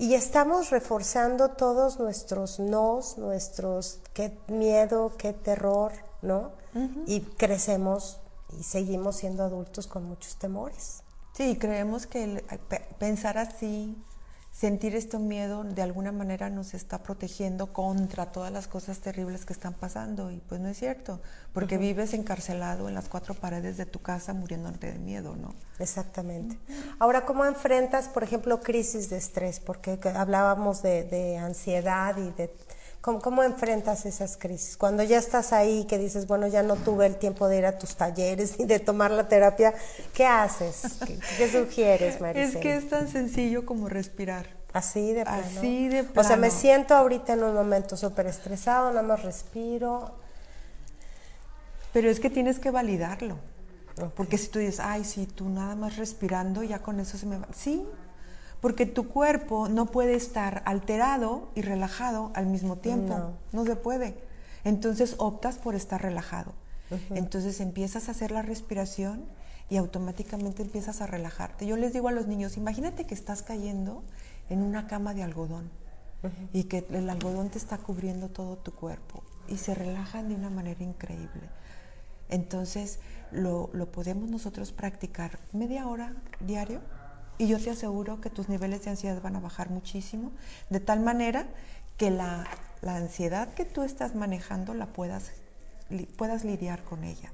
Y estamos reforzando todos nuestros nos, nuestros qué miedo, qué terror, ¿no? Y crecemos y seguimos siendo adultos con muchos temores. Sí, creemos que pensar así, sentir este miedo de alguna manera nos está protegiendo contra todas las cosas terribles que están pasando y pues no es cierto, porque vives encarcelado en las cuatro paredes de tu casa muriéndote de miedo, ¿no? Exactamente. Ahora, ¿cómo enfrentas, por ejemplo, crisis de estrés? Porque hablábamos de, ansiedad y de... ¿Cómo, enfrentas esas crisis? Cuando ya estás ahí, que dices, bueno, ya no tuve el tiempo de ir a tus talleres ni de tomar la terapia, ¿qué haces? ¿Qué, sugieres, Maricela? Es que es tan sencillo como respirar. Así de plano. Así de plano. O sea, me siento ahorita en un momento súper estresado, nada más respiro. Pero es que tienes que validarlo. Porque si tú dices, ay, sí, tú nada más respirando, ya con eso se me va. Sí, porque tu cuerpo no puede estar alterado y relajado al mismo tiempo. No, se puede. Entonces optas por estar relajado. Entonces empiezas a hacer la respiración y automáticamente empiezas a relajarte. Yo les digo a los niños, imagínate que estás cayendo en una cama de algodón y que el algodón te está cubriendo todo tu cuerpo y se relajan de una manera increíble. Entonces lo, lo podemos nosotros practicar media hora diario y yo te aseguro que tus niveles de ansiedad van a bajar muchísimo, de tal manera que la, ansiedad que tú estás manejando la puedas, puedas lidiar con ella.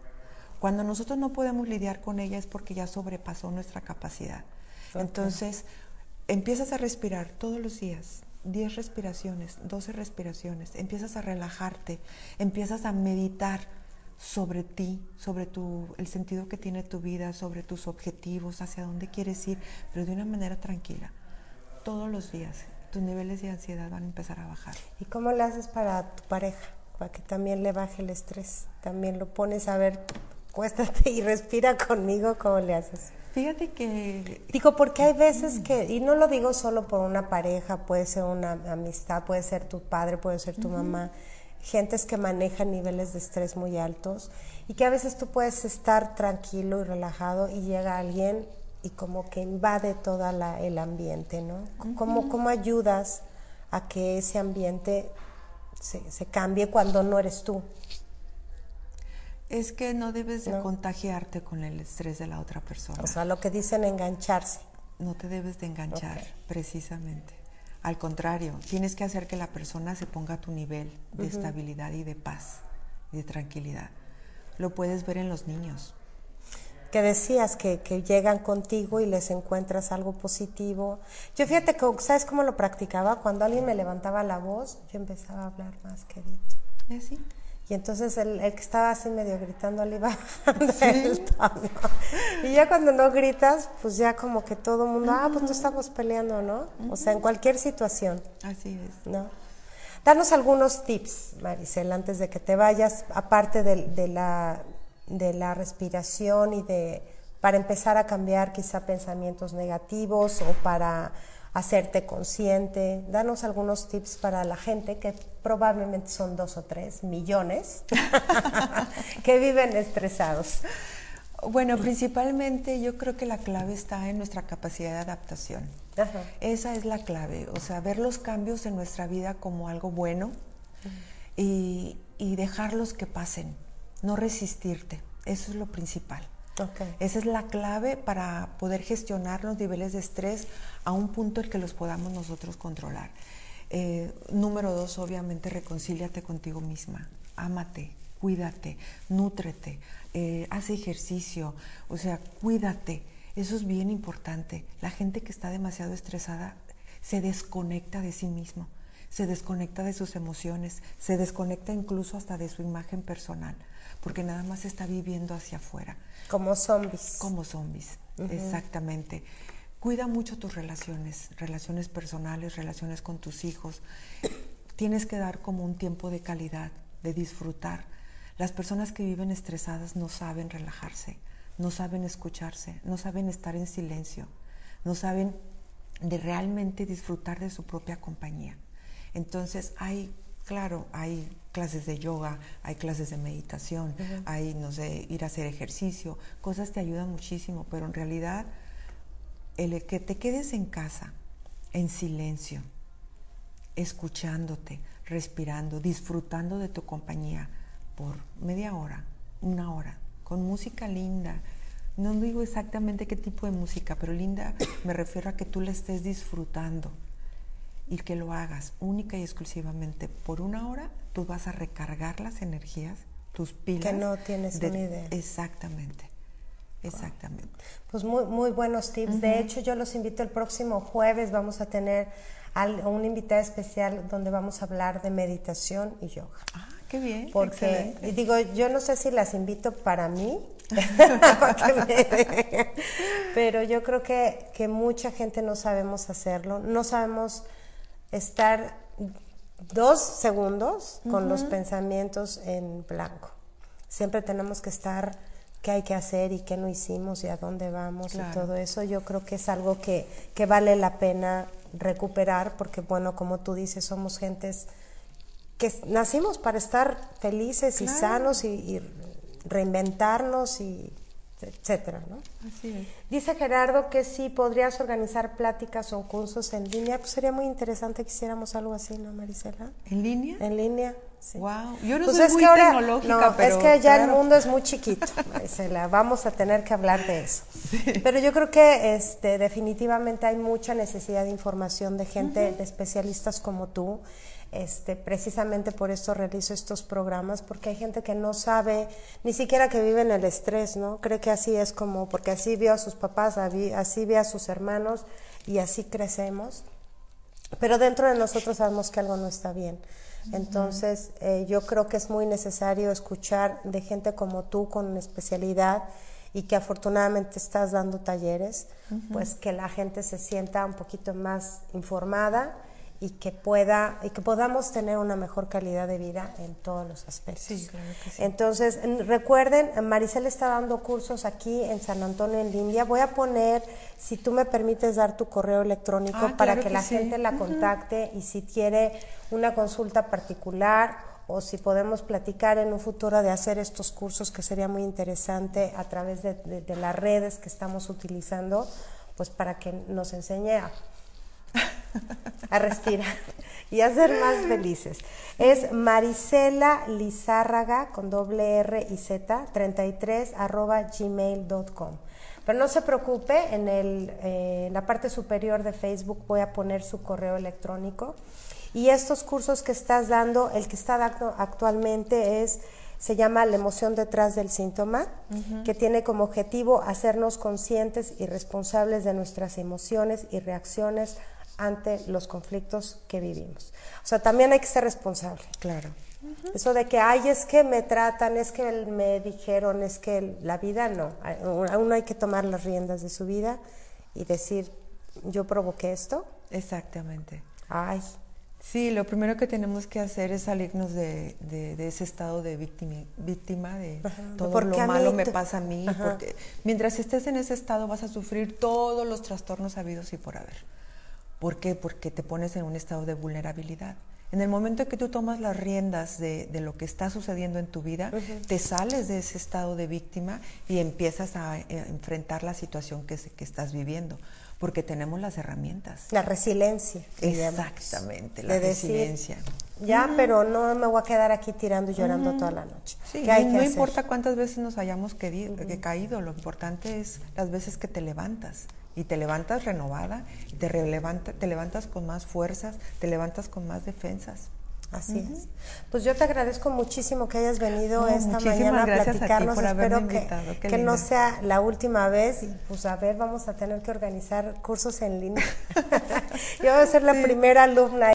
Cuando nosotros no podemos lidiar con ella es porque ya sobrepasó nuestra capacidad. Entonces, empiezas a respirar todos los días, 10 respiraciones, 12 respiraciones, empiezas a relajarte, empiezas a meditar sobre ti, sobre tu, el sentido que tiene tu vida, sobre tus objetivos, hacia dónde quieres ir, pero de una manera tranquila. Todos los días tus niveles de ansiedad van a empezar a bajar. ¿Y cómo le haces para tu pareja? Para que también le baje el estrés. También lo pones a ver, cuéstate y respira conmigo, ¿cómo le haces? Fíjate que... Digo, porque hay veces que, y no lo digo solo por una pareja, puede ser una amistad, puede ser tu padre, puede ser tu mamá gentes que manejan niveles de estrés muy altos y que a veces tú puedes estar tranquilo y relajado y llega alguien y como que invade todo el ambiente, ¿no? ¿Cómo, ¿Cómo, ayudas a que ese ambiente se, se, cambie cuando no eres tú? Es que no debes de contagiarte con el estrés de la otra persona. O sea, lo que dicen engancharse. No te debes de enganchar, precisamente. Al contrario, tienes que hacer que la persona se ponga a tu nivel de estabilidad y de paz y de tranquilidad. Lo puedes ver en los niños. Que decías que, llegan contigo y les encuentras algo positivo. Yo fíjate que, ¿sabes cómo lo practicaba? Cuando alguien me levantaba la voz, yo empezaba a hablar más querido. ¿Sí? Y entonces el, que estaba así medio gritando le iba bajando el tono. Y ya cuando no gritas, pues ya como que todo el mundo, ah, pues no estamos peleando, ¿no? O sea, en cualquier situación. Así es. ¿No? Danos algunos tips, Maricel, antes de que te vayas, aparte de, la, de la respiración y de para empezar a cambiar quizá pensamientos negativos o para hacerte consciente. Danos algunos tips para la gente, que probablemente son dos o tres millones, que viven estresados. Bueno, principalmente yo creo que la clave está en nuestra capacidad de adaptación. Esa es la clave, o sea, ver los cambios en nuestra vida como algo bueno y, y dejarlos que pasen, no resistirte, eso es lo principal. Esa es la clave para poder gestionar los niveles de estrés a un punto en que los podamos nosotros controlar. Eh, número dos, obviamente, reconcíliate contigo misma, ámate, cuídate, nútrete, eh, haz ejercicio, o sea, cuídate. Eso es bien importante. La gente que está demasiado estresada se desconecta de sí mismo, se desconecta de sus emociones, se desconecta incluso hasta de su imagen personal, porque nada más está viviendo hacia afuera. Como zombies. Como zombies, exactamente. Cuida mucho tus relaciones, relaciones personales, relaciones con tus hijos. Tienes que dar como un tiempo de calidad, de disfrutar. Las personas que viven estresadas no saben relajarse, no saben escucharse, no saben estar en silencio, no saben de realmente disfrutar de su propia compañía. Entonces hay Claro, hay clases de yoga, hay clases de meditación, hay, no sé, ir a hacer ejercicio, cosas te ayudan muchísimo, pero en realidad el que te quedes en casa, en silencio, escuchándote, respirando, disfrutando de tu compañía por media hora, una hora, con música linda. No digo exactamente qué tipo de música, pero linda me refiero a que tú la estés disfrutando y que lo hagas única y exclusivamente por una hora, tú vas a recargar las energías, tus pilas. Que no tienes ni idea. Exactamente. Exactamente. Pues muy, muy buenos tips. De hecho, yo los invito el próximo jueves. Vamos a tener a una invitada especial donde vamos a hablar de meditación y yoga. Ah, qué bien. Porque, digo, yo no sé si las invito para mí, pero yo creo que, que mucha gente no sabemos hacerlo. No sabemos estar dos segundos con los pensamientos en blanco. Siempre tenemos que estar qué hay que hacer y qué no hicimos y a dónde vamos y todo eso. Yo creo que es algo que, que, vale la pena recuperar porque, bueno, como tú dices, somos gentes que nacimos para estar felices y sanos y reinventarnos y etcétera, ¿no? Así es. Dice Gerardo que si podrías organizar pláticas o cursos en línea, pues sería muy interesante que hiciéramos algo así, ¿no, Marisela? ¿En línea? En línea, sí. Wow, yo no pues soy muy tecnológica, no, es que ya el mundo es muy chiquito, Marisela, vamos a tener que hablar de eso. Pero yo creo que este, definitivamente hay mucha necesidad de información de gente, de especialistas como tú, este, precisamente por eso realizo estos programas, porque hay gente que no sabe ni siquiera que vive en el estrés, ¿no? Cree que así es como, porque así vio a sus papás, así ve a sus hermanos y así crecemos. Pero dentro de nosotros sabemos que algo no está bien. Entonces, eh, yo creo que es muy necesario escuchar de gente como tú con especialidad y que afortunadamente estás dando talleres, pues que la gente se sienta un poquito más informada y que pueda y que podamos tener una mejor calidad de vida en todos los aspectos. Sí, claro que sí. Entonces, recuerden, Maricel está dando cursos aquí en San Antonio en India. Voy a poner, si tú me permites dar tu correo electrónico ah, para que, la gente la contacte y si quiere una consulta particular o si podemos platicar en un futuro de hacer estos cursos que sería muy interesante a través de, de las redes que estamos utilizando, pues para que nos enseñe a a respirar y a ser más felices. Es Marisela Lizárraga con doble R y Z 33 arroba gmail.com. Pero no se preocupe, en el, eh, la parte superior de Facebook voy a poner su correo electrónico. Y estos cursos que estás dando, el que está dando actualmente es se llama La emoción detrás del síntoma, que tiene como objetivo hacernos conscientes y responsables de nuestras emociones y reacciones ante los conflictos que vivimos. O sea, también hay que ser responsable. Claro. Eso de que, ay, es que me tratan, es que me dijeron, es que la vida no. Uno hay que tomar las riendas de su vida y decir, yo provoqué esto. Exactamente. Ay. Sí, lo primero que tenemos que hacer es salirnos de, ese estado de víctima, víctima de todo lo malo me pasa a mí. Porque mientras estés en ese estado vas a sufrir todos los trastornos habidos y por haber. ¿Por qué? Porque te pones en un estado de vulnerabilidad. En el momento que tú tomas las riendas de, lo que está sucediendo en tu vida, te sales de ese estado de víctima y empiezas a, eh, enfrentar la situación que, que estás viviendo porque tenemos las herramientas. La resiliencia. Exactamente, la resiliencia. ya, pero no me voy a quedar aquí tirando y llorando toda la noche. Sí, no, importa cuántas veces nos hayamos caído, lo importante es las veces que te levantas. Y te levantas renovada, y te, te levantas con más fuerzas, te levantas con más defensas. Así es. Pues yo te agradezco muchísimo que hayas venido esta mañana a platicarnos. Espero que, que no sea la última vez. Y pues a ver, vamos a tener que organizar cursos en línea. yo voy a ser la primera alumna.